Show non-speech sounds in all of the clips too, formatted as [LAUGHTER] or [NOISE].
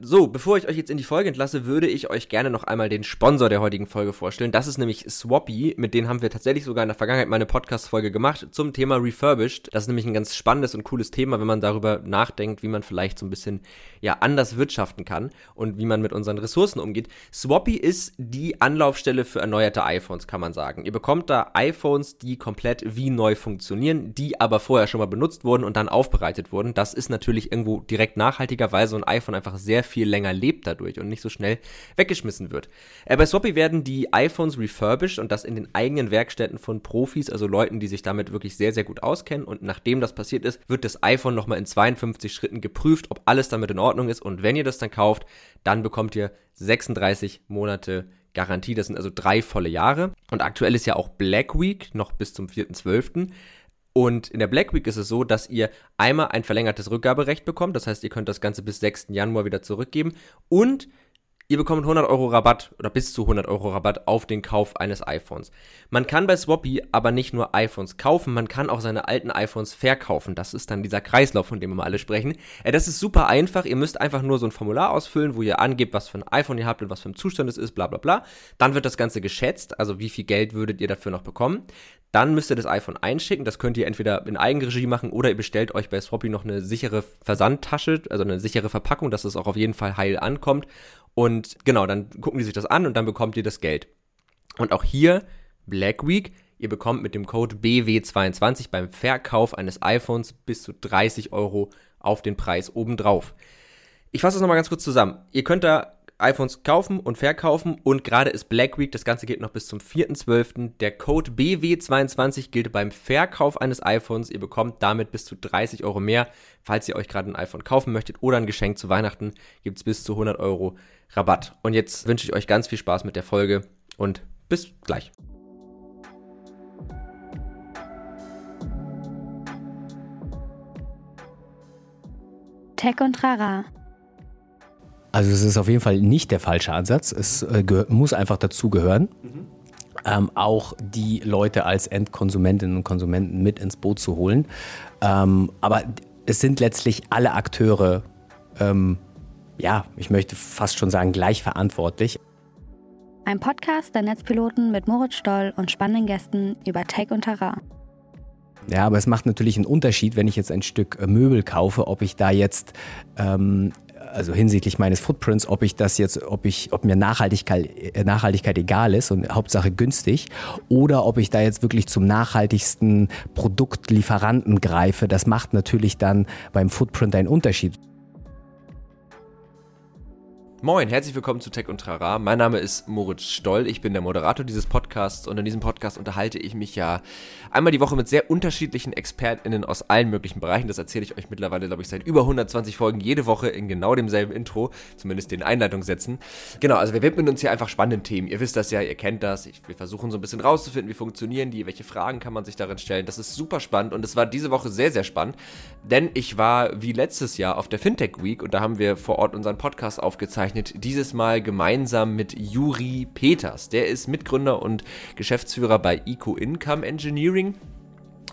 So, bevor ich euch jetzt in die Folge entlasse, würde ich euch gerne noch einmal den Sponsor der heutigen Folge vorstellen. Das ist nämlich Swappy. Mit denen haben wir tatsächlich sogar in der Vergangenheit mal eine Podcast-Folge gemacht zum Thema Refurbished. Das ist nämlich ein ganz spannendes und cooles Thema, wenn man darüber nachdenkt, wie man vielleicht so ein bisschen, ja, anders wirtschaften kann und wie man mit unseren Ressourcen umgeht. Swappy ist die Anlaufstelle für erneuerte iPhones, kann man sagen. Ihr bekommt da iPhones, die komplett wie neu funktionieren, die aber vorher schon mal benutzt wurden und dann aufbereitet wurden. Das ist natürlich irgendwo direkt nachhaltiger, weil so ein iPhone einfach sehr viel länger lebt dadurch und nicht so schnell weggeschmissen wird. Äh, bei Swappy werden die iPhones refurbished und das in den eigenen Werkstätten von Profis, also Leuten, die sich damit wirklich sehr, sehr gut auskennen. Und nachdem das passiert ist, wird das iPhone nochmal in 52 Schritten geprüft, ob alles damit in Ordnung ist. Und wenn ihr das dann kauft, dann bekommt ihr 36 Monate Garantie. Das sind also drei volle Jahre. Und aktuell ist ja auch Black Week, noch bis zum 4.12. Und in der Black Week ist es so, dass ihr einmal ein verlängertes Rückgaberecht bekommt. Das heißt, ihr könnt das Ganze bis 6. Januar wieder zurückgeben. Und Ihr bekommt 100 Euro Rabatt oder bis zu 100 Euro Rabatt auf den Kauf eines iPhones. Man kann bei Swappy aber nicht nur iPhones kaufen, man kann auch seine alten iPhones verkaufen. Das ist dann dieser Kreislauf, von dem wir mal alle sprechen. Äh, das ist super einfach. Ihr müsst einfach nur so ein Formular ausfüllen, wo ihr angebt, was für ein iPhone ihr habt und was für ein Zustand es ist, bla bla bla. Dann wird das Ganze geschätzt, also wie viel Geld würdet ihr dafür noch bekommen. Dann müsst ihr das iPhone einschicken. Das könnt ihr entweder in Eigenregie machen oder ihr bestellt euch bei Swappy noch eine sichere Versandtasche, also eine sichere Verpackung, dass es auch auf jeden Fall heil ankommt. Und genau, dann gucken die sich das an und dann bekommt ihr das Geld. Und auch hier Black Week. Ihr bekommt mit dem Code BW22 beim Verkauf eines iPhones bis zu 30 Euro auf den Preis obendrauf. Ich fasse das nochmal ganz kurz zusammen. Ihr könnt da iPhones kaufen und verkaufen und gerade ist Black Week, das Ganze geht noch bis zum 4.12. Der Code BW22 gilt beim Verkauf eines iPhones. Ihr bekommt damit bis zu 30 Euro mehr. Falls ihr euch gerade ein iPhone kaufen möchtet oder ein Geschenk zu Weihnachten, gibt es bis zu 100 Euro Rabatt. Und jetzt wünsche ich euch ganz viel Spaß mit der Folge und bis gleich. Tech und Trara also es ist auf jeden Fall nicht der falsche Ansatz. Es äh, muss einfach dazugehören. Mhm. Ähm, auch die Leute als Endkonsumentinnen und Konsumenten mit ins Boot zu holen. Ähm, aber es sind letztlich alle Akteure, ähm, ja, ich möchte fast schon sagen, gleich verantwortlich. Ein Podcast der Netzpiloten mit Moritz Stoll und spannenden Gästen über Tech und Terrain. Ja, aber es macht natürlich einen Unterschied, wenn ich jetzt ein Stück äh, Möbel kaufe, ob ich da jetzt ähm, also hinsichtlich meines Footprints, ob ich das jetzt, ob ich, ob mir Nachhaltigkeit, äh, Nachhaltigkeit egal ist und Hauptsache günstig, oder ob ich da jetzt wirklich zum nachhaltigsten Produktlieferanten greife, das macht natürlich dann beim Footprint einen Unterschied. Moin, herzlich willkommen zu Tech und Trara. Mein Name ist Moritz Stoll, ich bin der Moderator dieses Podcasts und in diesem Podcast unterhalte ich mich ja einmal die Woche mit sehr unterschiedlichen ExpertInnen aus allen möglichen Bereichen. Das erzähle ich euch mittlerweile, glaube ich, seit über 120 Folgen jede Woche in genau demselben Intro, zumindest den Einleitungssätzen. Genau, also wir widmen uns hier einfach spannenden Themen. Ihr wisst das ja, ihr kennt das. Ich, wir versuchen so ein bisschen rauszufinden, wie funktionieren die, welche Fragen kann man sich darin stellen. Das ist super spannend und es war diese Woche sehr, sehr spannend, denn ich war wie letztes Jahr auf der Fintech Week und da haben wir vor Ort unseren Podcast aufgezeichnet aufgezeichnet, dieses Mal gemeinsam mit Juri Peters. Der ist Mitgründer und Geschäftsführer bei Eco Income Engineering.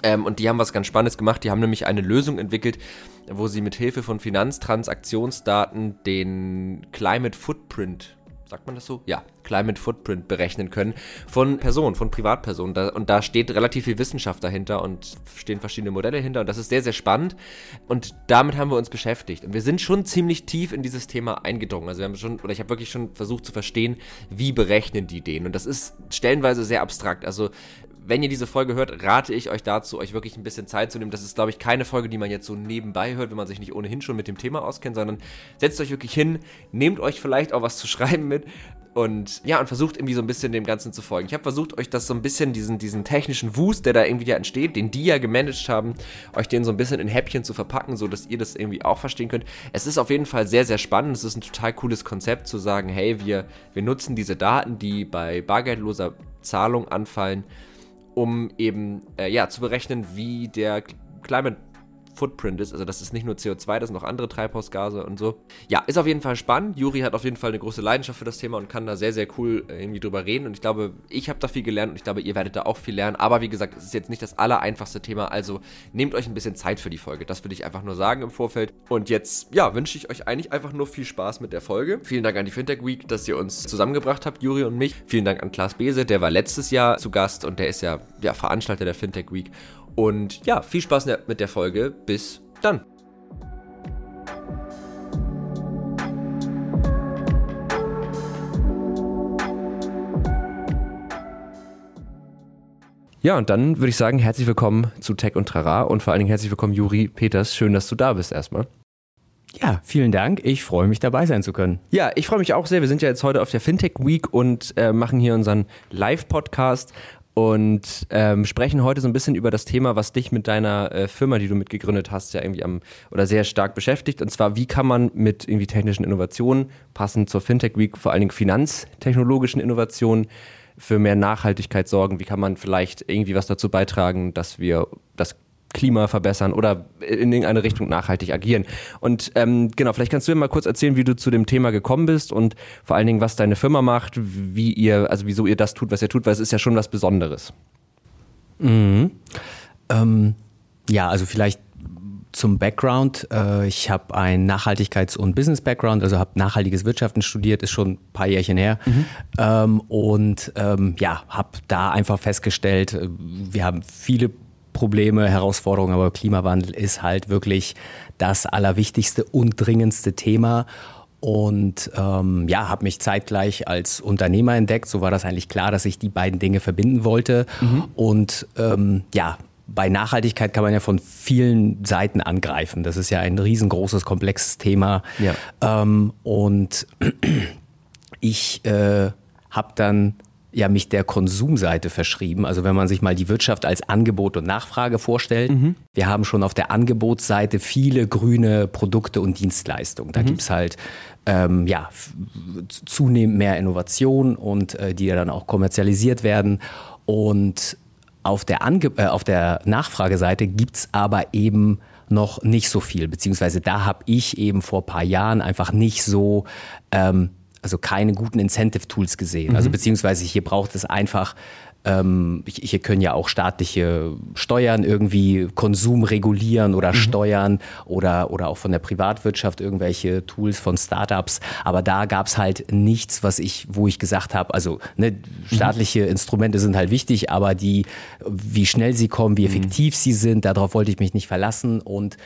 Ähm, und die haben was ganz Spannendes gemacht. Die haben nämlich eine Lösung entwickelt, wo sie mit Hilfe von Finanztransaktionsdaten den Climate Footprint sagt man das so? Ja, Climate Footprint berechnen können von Personen, von Privatpersonen. Und da steht relativ viel Wissenschaft dahinter und stehen verschiedene Modelle hinter. Und das ist sehr, sehr spannend. Und damit haben wir uns beschäftigt. Und wir sind schon ziemlich tief in dieses Thema eingedrungen. Also wir haben schon, oder ich habe wirklich schon versucht zu verstehen, wie berechnen die den. Und das ist stellenweise sehr abstrakt. Also wenn ihr diese Folge hört, rate ich euch dazu, euch wirklich ein bisschen Zeit zu nehmen. Das ist, glaube ich, keine Folge, die man jetzt so nebenbei hört, wenn man sich nicht ohnehin schon mit dem Thema auskennt, sondern setzt euch wirklich hin, nehmt euch vielleicht auch was zu schreiben mit und ja, und versucht irgendwie so ein bisschen dem Ganzen zu folgen. Ich habe versucht, euch das so ein bisschen, diesen, diesen technischen Wust, der da irgendwie ja entsteht, den die ja gemanagt haben, euch den so ein bisschen in Häppchen zu verpacken, so dass ihr das irgendwie auch verstehen könnt. Es ist auf jeden Fall sehr, sehr spannend. Es ist ein total cooles Konzept zu sagen, hey, wir, wir nutzen diese Daten, die bei bargeldloser Zahlung anfallen, um eben äh, ja, zu berechnen, wie der Climate Footprint ist. Also das ist nicht nur CO2, das sind noch andere Treibhausgase und so. Ja, ist auf jeden Fall spannend. Juri hat auf jeden Fall eine große Leidenschaft für das Thema und kann da sehr, sehr cool äh, irgendwie drüber reden. Und ich glaube, ich habe da viel gelernt und ich glaube, ihr werdet da auch viel lernen. Aber wie gesagt, es ist jetzt nicht das allereinfachste Thema. Also nehmt euch ein bisschen Zeit für die Folge. Das würde ich einfach nur sagen im Vorfeld. Und jetzt, ja, wünsche ich euch eigentlich einfach nur viel Spaß mit der Folge. Vielen Dank an die Fintech Week, dass ihr uns zusammengebracht habt, Juri und mich. Vielen Dank an Klaas Bese, der war letztes Jahr zu Gast und der ist ja der Veranstalter der Fintech Week. Und ja, viel Spaß mit der Folge. Bis dann. Ja, und dann würde ich sagen, herzlich willkommen zu Tech und Trara und vor allen Dingen herzlich willkommen, Juri Peters. Schön, dass du da bist erstmal. Ja, vielen Dank. Ich freue mich dabei sein zu können. Ja, ich freue mich auch sehr. Wir sind ja jetzt heute auf der Fintech Week und äh, machen hier unseren Live-Podcast und ähm, sprechen heute so ein bisschen über das Thema, was dich mit deiner äh, Firma, die du mitgegründet hast, ja irgendwie am oder sehr stark beschäftigt. Und zwar, wie kann man mit irgendwie technischen Innovationen, passend zur Fintech Week, vor allen Dingen finanztechnologischen Innovationen, für mehr Nachhaltigkeit sorgen? Wie kann man vielleicht irgendwie was dazu beitragen, dass wir das Klima verbessern oder in irgendeine Richtung nachhaltig agieren. Und ähm, genau, vielleicht kannst du mir mal kurz erzählen, wie du zu dem Thema gekommen bist und vor allen Dingen, was deine Firma macht, wie ihr, also wieso ihr das tut, was ihr tut, weil es ist ja schon was Besonderes. Mhm. Ähm, ja, also vielleicht zum Background. Äh, ich habe einen Nachhaltigkeits- und Business-Background, also habe nachhaltiges Wirtschaften studiert, ist schon ein paar Jährchen her. Mhm. Ähm, und ähm, ja, habe da einfach festgestellt, äh, wir haben viele Probleme, Herausforderungen, aber Klimawandel ist halt wirklich das allerwichtigste und dringendste Thema. Und ähm, ja, habe mich zeitgleich als Unternehmer entdeckt. So war das eigentlich klar, dass ich die beiden Dinge verbinden wollte. Mhm. Und ähm, ja, bei Nachhaltigkeit kann man ja von vielen Seiten angreifen. Das ist ja ein riesengroßes, komplexes Thema. Ja. Ähm, und [CLEARS THROAT] ich äh, habe dann ja mich der Konsumseite verschrieben. Also wenn man sich mal die Wirtschaft als Angebot und Nachfrage vorstellt, mhm. wir haben schon auf der Angebotsseite viele grüne Produkte und Dienstleistungen. Da mhm. gibt es halt ähm, ja, zunehmend mehr Innovation und äh, die ja dann auch kommerzialisiert werden. Und auf der, Ange äh, auf der Nachfrageseite gibt es aber eben noch nicht so viel, beziehungsweise da habe ich eben vor ein paar Jahren einfach nicht so ähm, also keine guten Incentive-Tools gesehen. Also mhm. Also beziehungsweise hier braucht es einfach ähm, hier können ja auch staatliche Steuern irgendwie Konsum regulieren oder mhm. steuern oder, oder auch von der Privatwirtschaft irgendwelche Tools von Startups. Aber da gab es halt nichts, was ich, wo ich gesagt habe, also ne, mhm. staatliche mhm. Instrumente sind halt wichtig, aber die, wie schnell sie kommen, wie mhm. effektiv mhm. sie sind, darauf wollte ich mich nicht verlassen. Und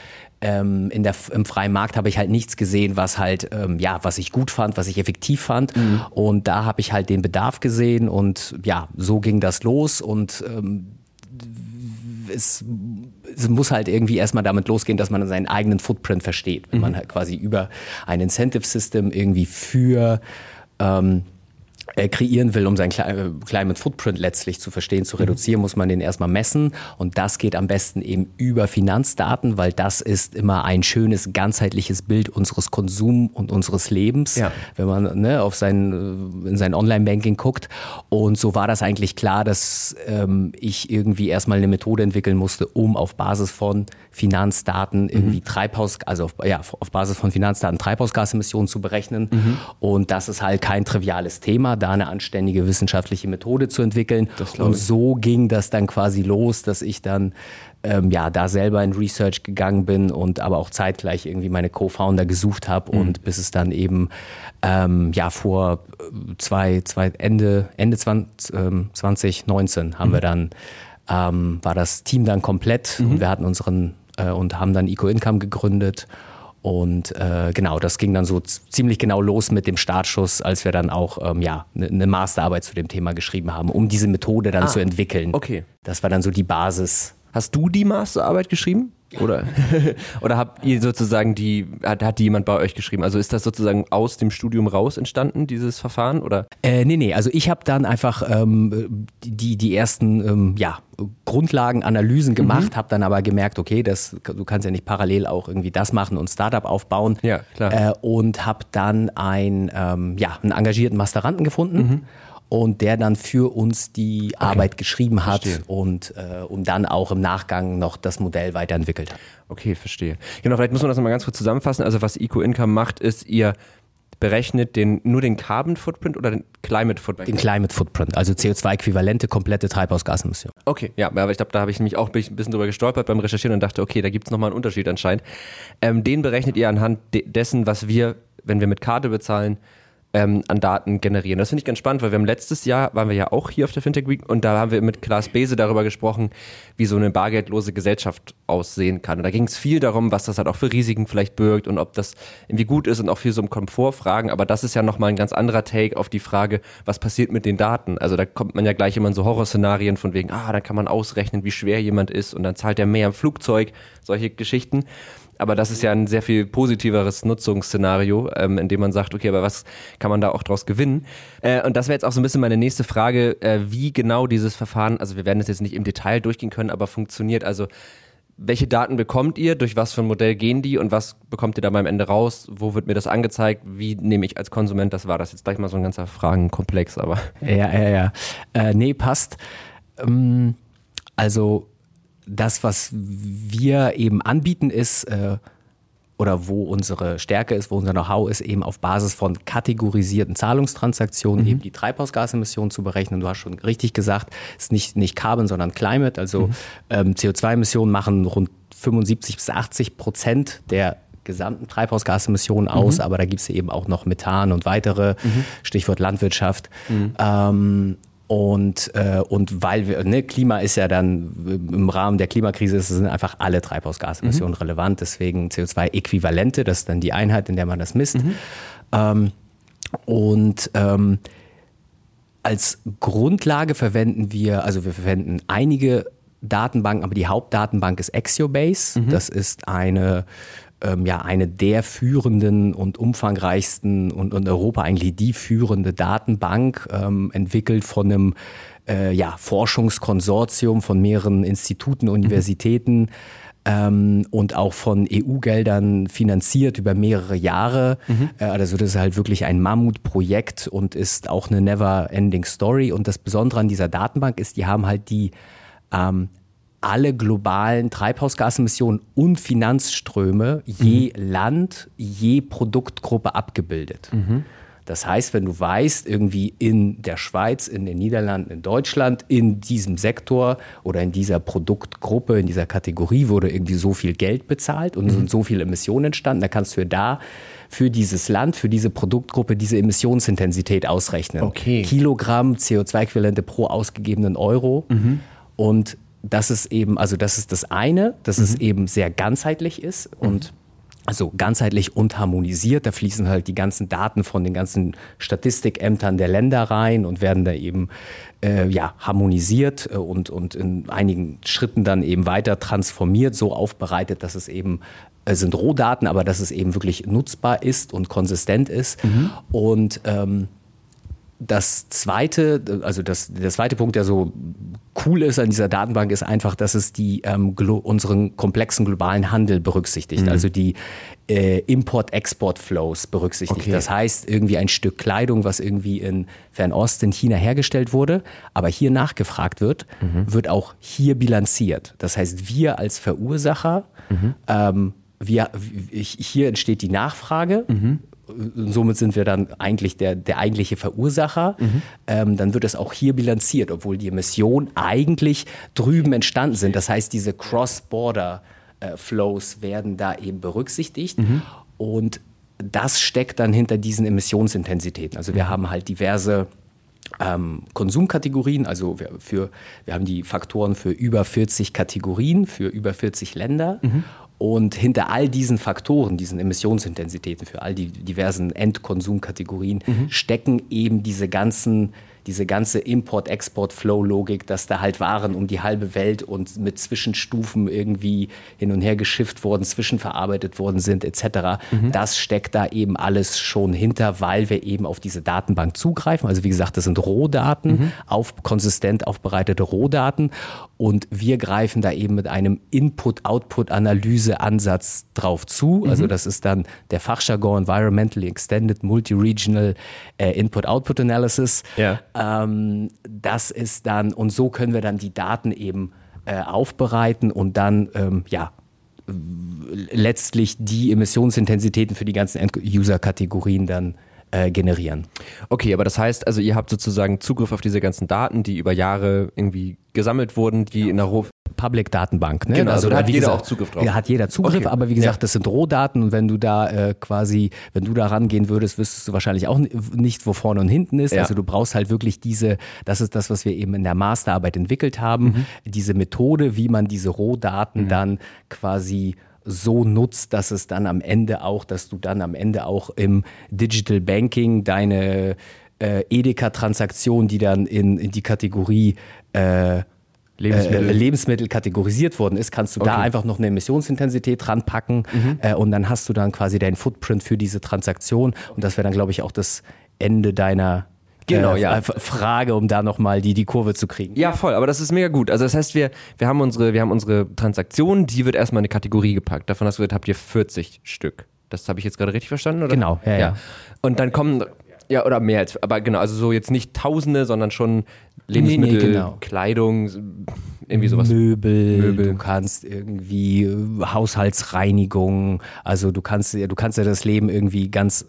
ähm, in der, im freien Markt habe ich halt nichts gesehen, was halt, ähm, ja, was ich gut fand, was ich effektiv fand. Mhm. Und da habe ich halt den Bedarf gesehen und ja, so ging das los und ähm, es, es, muss halt irgendwie erstmal damit losgehen, dass man seinen eigenen Footprint versteht. Wenn mhm. man halt quasi über ein Incentive System irgendwie für ähm, äh, kreieren will, um seinen äh, Climate Footprint letztlich zu verstehen, zu mhm. reduzieren, muss man den erstmal messen. Und das geht am besten eben über Finanzdaten, weil das ist immer ein schönes, ganzheitliches Bild unseres Konsum und unseres Lebens, ja. wenn man ne, auf sein, äh, in sein Online-Banking guckt. Und so war das eigentlich klar, dass ähm, ich irgendwie erstmal eine Methode entwickeln musste, um auf Basis von Finanzdaten mhm. irgendwie mhm. Treibhaus, also auf, ja, auf Basis von Finanzdaten Treibhausgasemissionen zu berechnen. Mhm. Und das ist halt kein triviales Thema da eine anständige wissenschaftliche Methode zu entwickeln. Und so ging das dann quasi los, dass ich dann ähm, ja da selber in Research gegangen bin und aber auch zeitgleich irgendwie meine Co-Founder gesucht habe mhm. und bis es dann eben ähm, ja vor äh, zwei, zwei Ende, Ende 20, ähm, 2019 haben mhm. wir dann ähm, war das Team dann komplett mhm. und wir hatten unseren äh, und haben dann Eco Income gegründet und äh, genau, das ging dann so ziemlich genau los mit dem Startschuss, als wir dann auch ähm, ja eine ne Masterarbeit zu dem Thema geschrieben haben, um diese Methode dann ah, zu entwickeln. Okay. Das war dann so die Basis. Hast du die Masterarbeit geschrieben? Oder, [LAUGHS] oder habt ihr sozusagen die, hat, hat die jemand bei euch geschrieben? Also ist das sozusagen aus dem Studium raus entstanden, dieses Verfahren? Oder? Äh, nee, nee, also ich habe dann einfach ähm, die, die ersten ähm, ja, Grundlagenanalysen gemacht, mhm. habe dann aber gemerkt, okay, das, du kannst ja nicht parallel auch irgendwie das machen und Startup aufbauen. Ja, klar. Äh, und habe dann ein, ähm, ja, einen engagierten Masteranten gefunden. Mhm und der dann für uns die okay. Arbeit geschrieben hat verstehe. und, äh, und dann auch im Nachgang noch das Modell weiterentwickelt hat. Okay, verstehe. Genau, vielleicht muss man das nochmal ganz kurz zusammenfassen. Also was Eco Income macht, ist, ihr berechnet den, nur den Carbon Footprint oder den Climate Footprint? Den Climate Footprint, also CO2-äquivalente komplette Treibhausgasemissionen. Okay, ja, aber ich glaube, da habe ich mich auch ein bisschen drüber gestolpert beim Recherchieren und dachte, okay, da gibt es nochmal einen Unterschied anscheinend. Ähm, den berechnet ihr anhand de dessen, was wir, wenn wir mit Karte bezahlen, ähm, an Daten generieren. Das finde ich ganz spannend, weil wir haben letztes Jahr, waren wir ja auch hier auf der Fintech Week und da haben wir mit Klaas Bese darüber gesprochen, wie so eine bargeldlose Gesellschaft aussehen kann. Und da ging es viel darum, was das halt auch für Risiken vielleicht birgt und ob das irgendwie gut ist und auch viel so um Komfortfragen. Aber das ist ja nochmal ein ganz anderer Take auf die Frage, was passiert mit den Daten? Also da kommt man ja gleich immer in so Horrorszenarien von wegen, ah, dann kann man ausrechnen, wie schwer jemand ist und dann zahlt er mehr im Flugzeug, solche Geschichten. Aber das ist ja ein sehr viel positiveres Nutzungsszenario, ähm, in dem man sagt, okay, aber was kann man da auch draus gewinnen? Äh, und das wäre jetzt auch so ein bisschen meine nächste Frage, äh, wie genau dieses Verfahren, also wir werden das jetzt nicht im Detail durchgehen können, aber funktioniert. Also welche Daten bekommt ihr, durch was für ein Modell gehen die und was bekommt ihr dabei am Ende raus? Wo wird mir das angezeigt? Wie nehme ich als Konsument das wahr? Das ist jetzt gleich mal so ein ganzer Fragenkomplex, aber. Ja, ja, ja. Äh, nee, passt. Ähm, also das, was wir eben anbieten, ist, äh, oder wo unsere Stärke ist, wo unser Know-how ist, eben auf Basis von kategorisierten Zahlungstransaktionen mhm. eben die Treibhausgasemissionen zu berechnen. Du hast schon richtig gesagt, es ist nicht, nicht Carbon, sondern Climate. Also mhm. ähm, CO2-Emissionen machen rund 75 bis 80 Prozent der gesamten Treibhausgasemissionen aus, mhm. aber da gibt es eben auch noch Methan und weitere, mhm. Stichwort Landwirtschaft. Mhm. Ähm, und, äh, und weil wir, ne, Klima ist ja dann im Rahmen der Klimakrise sind einfach alle Treibhausgasemissionen mhm. relevant, deswegen CO2-Äquivalente, das ist dann die Einheit, in der man das misst. Mhm. Ähm, und ähm, als Grundlage verwenden wir, also wir verwenden einige Datenbanken, aber die Hauptdatenbank ist Axiobase. Mhm. Das ist eine ähm, ja eine der führenden und umfangreichsten und in Europa eigentlich die führende Datenbank, ähm, entwickelt von einem äh, ja, Forschungskonsortium von mehreren Instituten, mhm. Universitäten. Mhm. Und auch von EU-Geldern finanziert über mehrere Jahre. Mhm. Äh, also das ist halt wirklich ein Mammutprojekt und ist auch eine never-ending Story. Und das Besondere an dieser Datenbank ist, die haben halt die ähm, alle globalen Treibhausgasemissionen und Finanzströme je mhm. Land, je Produktgruppe abgebildet. Mhm. Das heißt, wenn du weißt, irgendwie in der Schweiz, in den Niederlanden, in Deutschland, in diesem Sektor oder in dieser Produktgruppe, in dieser Kategorie wurde irgendwie so viel Geld bezahlt und mhm. sind so viele Emissionen entstanden, dann kannst du da für dieses Land, für diese Produktgruppe diese Emissionsintensität ausrechnen. Okay. Kilogramm CO2-Äquivalente pro ausgegebenen Euro. Mhm. Und das ist eben, also das ist das eine, dass mhm. es eben sehr ganzheitlich ist und also ganzheitlich und harmonisiert. Da fließen halt die ganzen Daten von den ganzen Statistikämtern der Länder rein und werden da eben äh, ja, harmonisiert äh, und, und in einigen Schritten dann eben weiter transformiert, so aufbereitet, dass es eben äh, sind Rohdaten, aber dass es eben wirklich nutzbar ist und konsistent ist. Mhm. Und ähm, das zweite, also das, der zweite Punkt, der so cool ist an dieser Datenbank, ist einfach, dass es die ähm, unseren komplexen globalen Handel berücksichtigt, mhm. also die äh, Import-Export-Flows berücksichtigt. Okay. Das heißt, irgendwie ein Stück Kleidung, was irgendwie in Fernost, in China hergestellt wurde, aber hier nachgefragt wird, mhm. wird auch hier bilanziert. Das heißt, wir als Verursacher mhm. ähm, wir, hier entsteht die Nachfrage, mhm somit sind wir dann eigentlich der, der eigentliche Verursacher. Mhm. Ähm, dann wird es auch hier bilanziert, obwohl die Emissionen eigentlich drüben entstanden sind. Das heißt, diese Cross-Border-Flows äh, werden da eben berücksichtigt. Mhm. Und das steckt dann hinter diesen Emissionsintensitäten. Also wir mhm. haben halt diverse ähm, Konsumkategorien, also wir, für, wir haben die Faktoren für über 40 Kategorien, für über 40 Länder. Mhm. Und hinter all diesen Faktoren, diesen Emissionsintensitäten für all die diversen Endkonsumkategorien, mhm. stecken eben diese ganzen diese ganze Import-Export-Flow-Logik, dass da halt Waren um die halbe Welt und mit Zwischenstufen irgendwie hin und her geschifft worden, zwischenverarbeitet worden sind, etc. Mhm. Das steckt da eben alles schon hinter, weil wir eben auf diese Datenbank zugreifen. Also wie gesagt, das sind Rohdaten, mhm. auf, konsistent aufbereitete Rohdaten. Und wir greifen da eben mit einem Input-Output-Analyse-Ansatz drauf zu. Mhm. Also das ist dann der Fachjargon Environmentally Extended Multi-Regional äh, Input-Output Analysis. Ja Ähm, das ist dann, und so können wir dann die Daten eben äh, aufbereiten und dann, ähm, ja, letztlich die Emissionsintensitäten für die ganzen End-User-Kategorien dann äh, generieren. Okay, aber das heißt, also ihr habt sozusagen Zugriff auf diese ganzen Daten, die über Jahre irgendwie gesammelt wurden, die ja. in der Ruf Public-Datenbank. Ne? Genau, also, also da hat jeder gesagt, auch Zugriff drauf. Da hat jeder Zugriff, okay. aber wie gesagt, ja. das sind Rohdaten und wenn du da äh, quasi, wenn du da rangehen würdest, wüsstest du wahrscheinlich auch nicht, wo vorne und hinten ist. Ja. Also du brauchst halt wirklich diese, das ist das, was wir eben in der Masterarbeit entwickelt haben, mhm. diese Methode, wie man diese Rohdaten mhm. dann quasi so nutzt, dass es dann am Ende auch, dass du dann am Ende auch im Digital Banking deine äh, Edeka-Transaktion, die dann in, in die Kategorie äh, Lebensmittel. Äh, Lebensmittel kategorisiert worden ist, kannst du okay. da einfach noch eine Emissionsintensität ranpacken mhm. äh, und dann hast du dann quasi deinen Footprint für diese Transaktion und das wäre dann, glaube ich, auch das Ende deiner Genau, äh, ja. Frage, um da nochmal die, die Kurve zu kriegen. Ja, voll, aber das ist mega gut. Also das heißt, wir, wir, haben unsere, wir haben unsere Transaktion, die wird erstmal in eine Kategorie gepackt. Davon hast du gesagt, habt ihr 40 Stück. Das habe ich jetzt gerade richtig verstanden, oder? Genau, ja, ja. ja. Und dann kommen ja, oder mehr als, aber genau, also so jetzt nicht Tausende, sondern schon Lebensmittel, nee, nee, genau. Kleidung, irgendwie sowas. Möbel, Möbel, du kannst irgendwie äh, Haushaltsreinigung, also du kannst, du kannst ja das Leben irgendwie ganz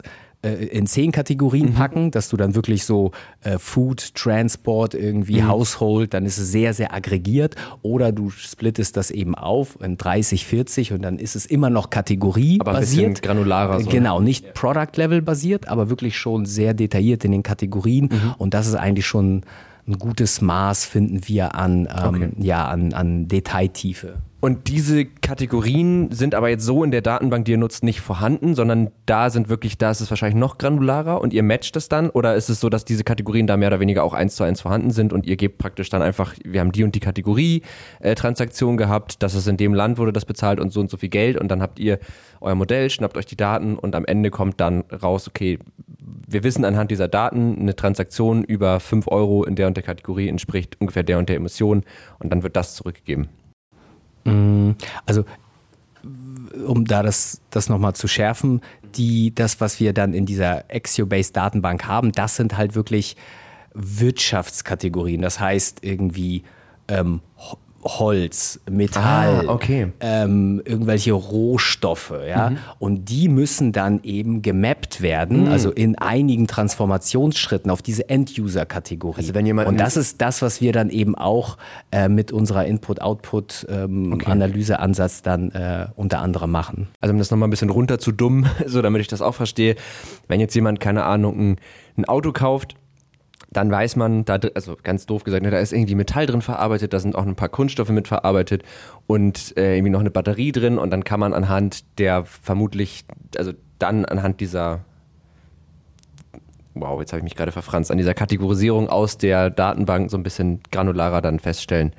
in zehn Kategorien mhm. packen, dass du dann wirklich so äh, Food, Transport, irgendwie mhm. Household, dann ist es sehr, sehr aggregiert. Oder du splittest das eben auf in 30, 40 und dann ist es immer noch Kategorie aber basiert. Ein bisschen granularer. So. Genau, nicht Product Level basiert, aber wirklich schon sehr detailliert in den Kategorien. Mhm. Und das ist eigentlich schon ein gutes Maß, finden wir an, ähm, okay. ja, an, an Detailtiefe. Und diese Kategorien sind aber jetzt so in der Datenbank, die ihr nutzt, nicht vorhanden, sondern da sind wirklich, da ist es wahrscheinlich noch granularer und ihr matcht es dann? Oder ist es so, dass diese Kategorien da mehr oder weniger auch eins zu eins vorhanden sind und ihr gebt praktisch dann einfach, wir haben die und die Kategorie äh, Transaktion gehabt, dass es in dem Land wurde das bezahlt und so und so viel Geld und dann habt ihr euer Modell, schnappt euch die Daten und am Ende kommt dann raus, okay, wir wissen anhand dieser Daten, eine Transaktion über 5 Euro in der und der Kategorie entspricht ungefähr der und der Emission und dann wird das zurückgegeben. Mm, also um da das, das nochmal zu schärfen, die, das, was wir dann in dieser Exio-Based Datenbank haben, das sind halt wirklich Wirtschaftskategorien. Das heißt irgendwie ähm, Holz, Metall, ah, okay. ähm, irgendwelche Rohstoffe, ja, mhm. und die müssen dann eben gemappt werden, mhm. also in einigen Transformationsschritten auf diese End-User-Kategorie. Also wenn jemand und das ist das, was wir dann eben auch äh, mit unserer Input-Output-Analyse-Ansatz ähm, okay. dann äh, unter anderem machen. Also um das nochmal ein bisschen runter zu dumm, [LAUGHS] so damit ich das auch verstehe, wenn jetzt jemand keine Ahnung ein, ein Auto kauft dann weiß man, da, also ganz doof gesagt, ne, da ist irgendwie Metall drin verarbeitet, da sind auch ein paar Kunststoffe mit verarbeitet und äh, irgendwie noch eine Batterie drin und dann kann man anhand der vermutlich, also dann anhand dieser, wow, jetzt habe ich mich gerade verfranst, an dieser Kategorisierung aus der Datenbank so ein bisschen granularer dann feststellen,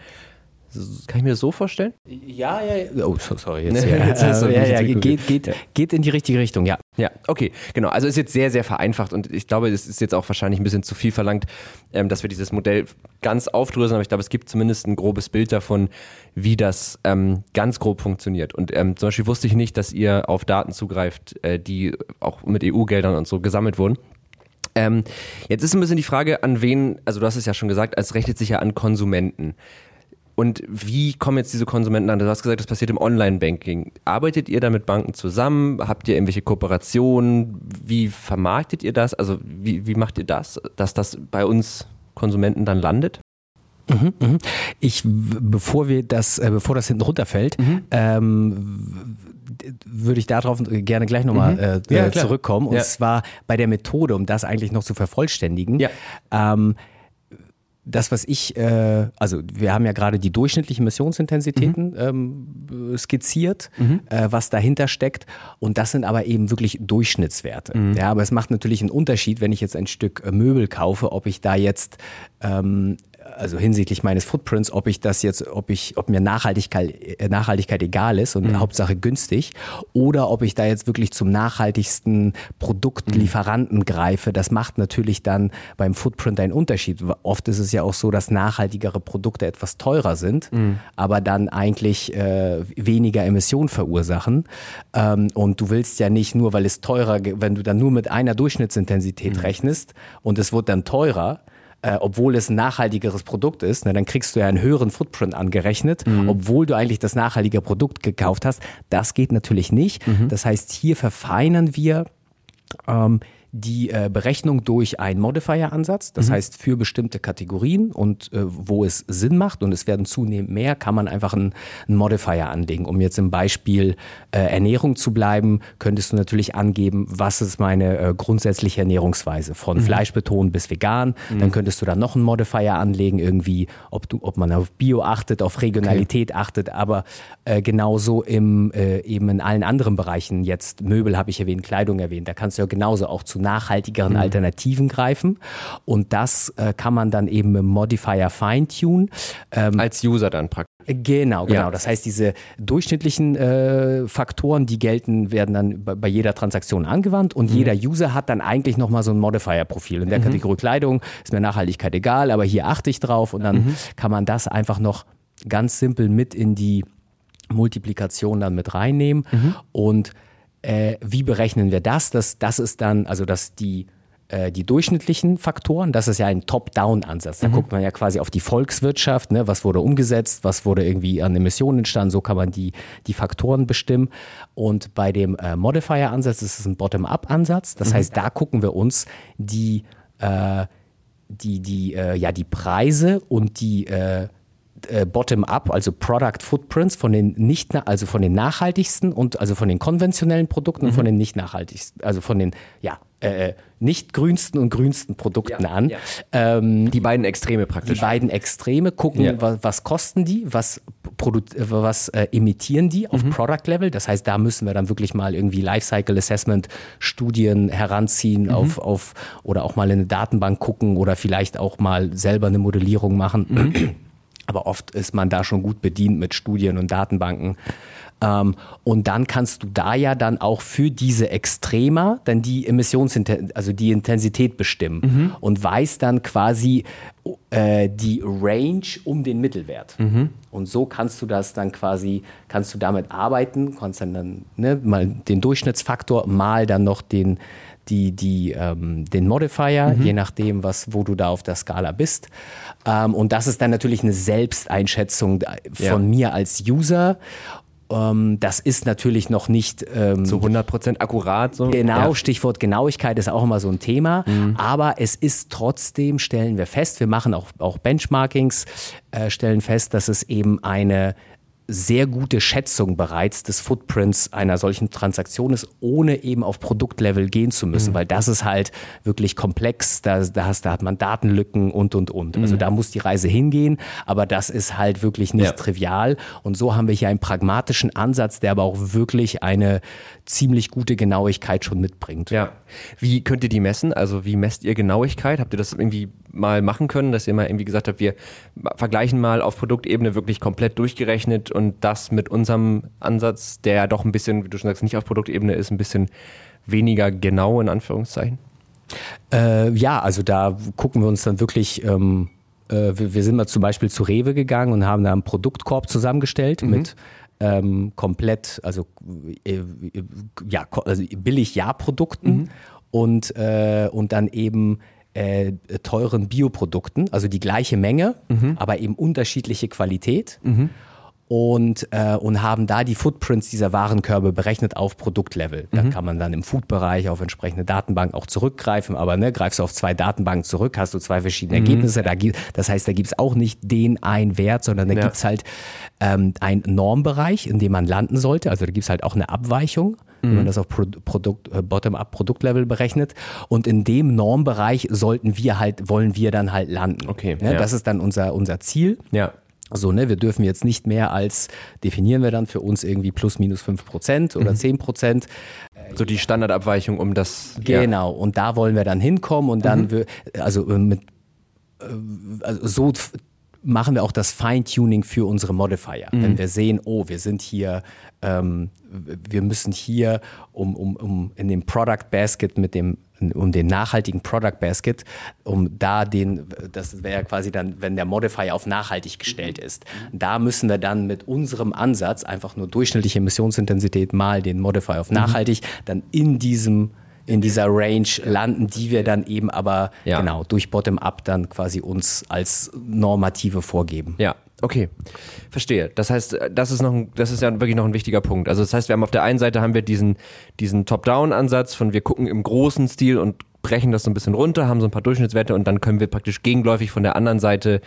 kann ich mir das so vorstellen? Ja, ja. Oh, sorry. Jetzt, [LAUGHS] ja, jetzt äh, ja, ja, geht, [LAUGHS] geht, ja. geht in die richtige Richtung, ja. Ja, okay, genau. Also ist jetzt sehr, sehr vereinfacht und ich glaube, es ist jetzt auch wahrscheinlich ein bisschen zu viel verlangt, ähm, dass wir dieses Modell ganz aufdröseln, aber ich glaube, es gibt zumindest ein grobes Bild davon, wie das ähm, ganz grob funktioniert. Und ähm, zum Beispiel wusste ich nicht, dass ihr auf Daten zugreift, äh, die auch mit EU-Geldern und so gesammelt wurden. Ähm, jetzt ist ein bisschen die Frage, an wen, also du hast es ja schon gesagt, es rechnet sich ja an Konsumenten. Und wie kommen jetzt diese Konsumenten an? Du hast gesagt, das passiert im Online-Banking. Arbeitet ihr da mit Banken zusammen? Habt ihr irgendwelche Kooperationen? Wie vermarktet ihr das? Also wie, wie macht ihr das, dass das bei uns Konsumenten dann landet? Mhm, mhm. Ich, bevor wir das, äh, bevor das hinten runterfällt, mhm. ähm, würde ich darauf gerne gleich nochmal mhm. äh, ja, zurückkommen. Und ja. zwar bei der Methode, um das eigentlich noch zu vervollständigen. Ja. Ähm, das, was ich, äh, also wir haben ja gerade die durchschnittlichen Missionsintensitäten mhm. ähm, skizziert, mhm. äh, was dahinter steckt. Und das sind aber eben wirklich Durchschnittswerte. Mhm. Ja, aber es macht natürlich einen Unterschied, wenn ich jetzt ein Stück äh, Möbel kaufe, ob ich da jetzt ähm, also hinsichtlich meines Footprints, ob ich das jetzt, ob ich, ob mir Nachhaltigkeit, äh, Nachhaltigkeit egal ist und mhm. Hauptsache günstig, oder ob ich da jetzt wirklich zum nachhaltigsten Produktlieferanten mhm. greife. Das macht natürlich dann beim Footprint einen Unterschied. Oft ist es ja auch so, dass nachhaltigere Produkte etwas teurer sind, mhm. aber dann eigentlich äh, weniger Emissionen verursachen. Ähm, und du willst ja nicht nur, weil es teurer, wenn du dann nur mit einer Durchschnittsintensität mhm. rechnest und es wird dann teurer, äh, obwohl es ein nachhaltigeres Produkt ist, ne, dann kriegst du ja einen höheren Footprint angerechnet, mhm. obwohl du eigentlich das nachhaltige Produkt gekauft hast. Das geht natürlich nicht. Mhm. Das heißt, hier verfeinern wir ähm, die äh, Berechnung durch einen Modifier-Ansatz, das mhm. heißt für bestimmte Kategorien und äh, wo es Sinn macht und es werden zunehmend mehr, kann man einfach einen, einen Modifier anlegen. Um jetzt im Beispiel äh, Ernährung zu bleiben, könntest du natürlich angeben, was ist meine äh, grundsätzliche Ernährungsweise von mhm. fleischbetont bis vegan. Mhm. Dann könntest du da noch einen Modifier anlegen, irgendwie, ob du, ob man auf Bio achtet, auf Regionalität okay. achtet, aber äh, genauso im äh, eben in allen anderen Bereichen. Jetzt Möbel habe ich erwähnt, Kleidung erwähnt. Da kannst du ja genauso auch zu nachhaltigeren mhm. Alternativen greifen. Und das äh, kann man dann eben mit Modifier fine-tune. Ähm, Als User dann praktisch. Genau, genau. Ja. Das heißt, diese durchschnittlichen äh, Faktoren, die gelten, werden dann bei, bei jeder Transaktion angewandt und mhm. jeder User hat dann eigentlich nochmal so ein Modifier-Profil. In der mhm. Kategorie Kleidung ist mir Nachhaltigkeit egal, aber hier achte ich drauf und dann mhm. kann man das einfach noch ganz simpel mit in die Multiplikation dann mit reinnehmen. Mhm. Und äh, wie berechnen wir das? das? Das ist dann, also dass die äh, die durchschnittlichen Faktoren, das ist ja ein Top-Down-Ansatz. Da mhm. guckt man ja quasi auf die Volkswirtschaft, ne? was wurde umgesetzt, was wurde irgendwie an Emissionen entstanden, so kann man die, die Faktoren bestimmen. Und bei dem äh, Modifier-Ansatz ist es ein Bottom-up-Ansatz. Das mhm. heißt, da gucken wir uns die, äh, die, die, äh, ja, die Preise und die äh, äh, bottom-up, also Product Footprints von den nicht, also von den nachhaltigsten und also von den konventionellen Produkten mhm. und von den nicht nachhaltigsten, also von den ja äh, nicht grünsten und grünsten Produkten ja, an. Ja. Ähm, die beiden Extreme praktisch. Die beiden Extreme gucken, ja. was, was, kosten die, was, was äh, emittieren die auf mhm. Product Level. Das heißt, da müssen wir dann wirklich mal irgendwie Lifecycle Assessment Studien heranziehen mhm. auf, auf oder auch mal in eine Datenbank gucken oder vielleicht auch mal selber eine Modellierung machen. Aber oft ist man da schon gut bedient mit Studien und Datenbanken. Ähm, und dann kannst du da ja dann auch für diese Extremer dann die Emissionsintensität, also die Intensität bestimmen mhm. und weißt dann quasi äh, die Range um den Mittelwert. Mhm. Und so kannst du das dann quasi, kannst du damit arbeiten, kannst dann, dann ne, mal den Durchschnittsfaktor mal dann noch den, die, die, ähm, den Modifier, mhm. je nachdem, was, wo du da auf der Skala bist. Ähm, und das ist dann natürlich eine Selbsteinschätzung von ja. mir als User ähm, das ist natürlich noch nicht ähm, zu 100% akkurat. So. Genau, ja. Stichwort Genauigkeit ist auch immer so ein Thema. Mhm. Aber es ist trotzdem, stellen wir fest, wir machen auch, auch Benchmarkings, äh, stellen fest, dass es eben eine sehr gute Schätzung bereits des Footprints einer solchen Transaktion ist, ohne eben auf Produktlevel gehen zu müssen, mhm. weil das ist halt wirklich komplex, da, da, hast, da hat man Datenlücken und, und, und. Also mhm. Da muss die Reise hingehen, aber das ist halt wirklich nicht ja. trivial und so haben wir hier einen pragmatischen Ansatz, der aber auch wirklich eine ziemlich gute Genauigkeit schon mitbringt. Ja. Wie könnt ihr die messen? Also wie messt ihr Genauigkeit? Habt ihr das irgendwie mal machen können, dass ihr mal irgendwie gesagt habt, wir vergleichen mal auf Produktebene wirklich komplett durchgerechnet und das mit unserem Ansatz, der ja doch ein bisschen, wie du schon sagst, nicht auf Produktebene ist, ein bisschen weniger genau in Anführungszeichen? Äh, ja, also da gucken wir uns dann wirklich ähm, äh, wir, wir, sind mal zum Beispiel zu Rewe gegangen und haben da einen Produktkorb zusammengestellt mhm. mit ähm, komplett, also, äh, ja, also billig Ja-Produkten mhm. und, äh, und dann eben äh, teuren Bioprodukten, also die gleiche Menge, mhm. aber eben unterschiedliche Qualität. Mhm und, äh, und haben da die Footprints dieser Warenkörbe berechnet auf Produktlevel. Da mhm. kann man dann im Food-Bereich auf entsprechende Datenbanken auch zurückgreifen, aber ne, greifst du auf zwei Datenbanken zurück, hast du zwei verschiedene mhm. Ergebnisse. Da, das heißt, da gibt es auch nicht den einen Wert, sondern da ja. gibt es halt ähm, einen Normbereich, in dem man landen sollte. Also da gibt es halt auch eine Abweichung wenn man mhm. das auf Pro Produkt, äh, Bottom-up-Produktlevel berechnet. Und in dem Normbereich sollten wir halt, wollen wir dann halt landen. Okay. Ne? Ja. Das ist dann unser, unser Ziel. Ja. So, ne, wir dürfen jetzt nicht mehr als, definieren wir dann für uns irgendwie plus minus fünf Prozent oder mhm. zehn Prozent. So die Standardabweichung um das. Genau, ja. und da wollen wir dann hinkommen und dann, mhm. wir, also äh, mit, äh, also so machen wir auch das Feintuning für unsere Modifier. Mhm. Wenn wir sehen, oh, wir sind hier, ähm, wir müssen hier um, um, um in dem Product Basket mit dem um den nachhaltigen Product Basket, um da den, das wäre ja quasi dann, wenn der Modifier auf nachhaltig gestellt ist. Da müssen wir dann mit unserem Ansatz einfach nur durchschnittliche Emissionsintensität mal den Modifier auf nachhaltig, dann in diesem in dieser Range landen, die wir dann eben aber Ja. genau durch Bottom-up dann quasi uns als Normative vorgeben. Ja, okay. Verstehe. Das heißt, das ist noch ein, das ist ja wirklich noch ein wichtiger Punkt. Also das heißt, wir haben auf der einen Seite haben wir diesen, diesen Top-Down-Ansatz von wir gucken im großen Stil und brechen das so ein bisschen runter, haben so ein paar Durchschnittswerte und dann können wir praktisch gegenläufig von der anderen Seite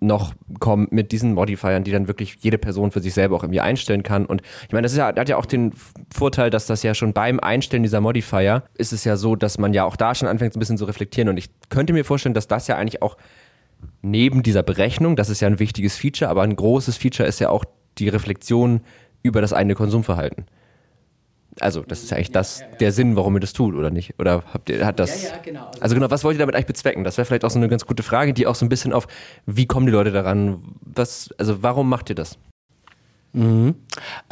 noch kommen mit diesen Modifiern, die dann wirklich jede Person für sich selber auch irgendwie einstellen kann. Und ich meine, das ist ja, hat ja auch den Vorteil, dass das ja schon beim Einstellen dieser Modifier ist es ja so, dass man ja auch da schon anfängt, ein bisschen zu reflektieren. Und ich könnte mir vorstellen, dass das ja eigentlich auch neben dieser Berechnung, das ist ja ein wichtiges Feature, aber ein großes Feature ist ja auch die Reflexion über das eigene Konsumverhalten. Also, das ist ja eigentlich das, der Sinn, warum ihr das tut, oder nicht? Oder habt ihr, hat das. Ja, ja, genau. Also- Also, genau, was wollt ihr damit eigentlich bezwecken? Das wäre vielleicht auch so eine ganz gute Frage, die auch so ein bisschen auf, wie kommen die Leute daran? Was, also, warum macht ihr das?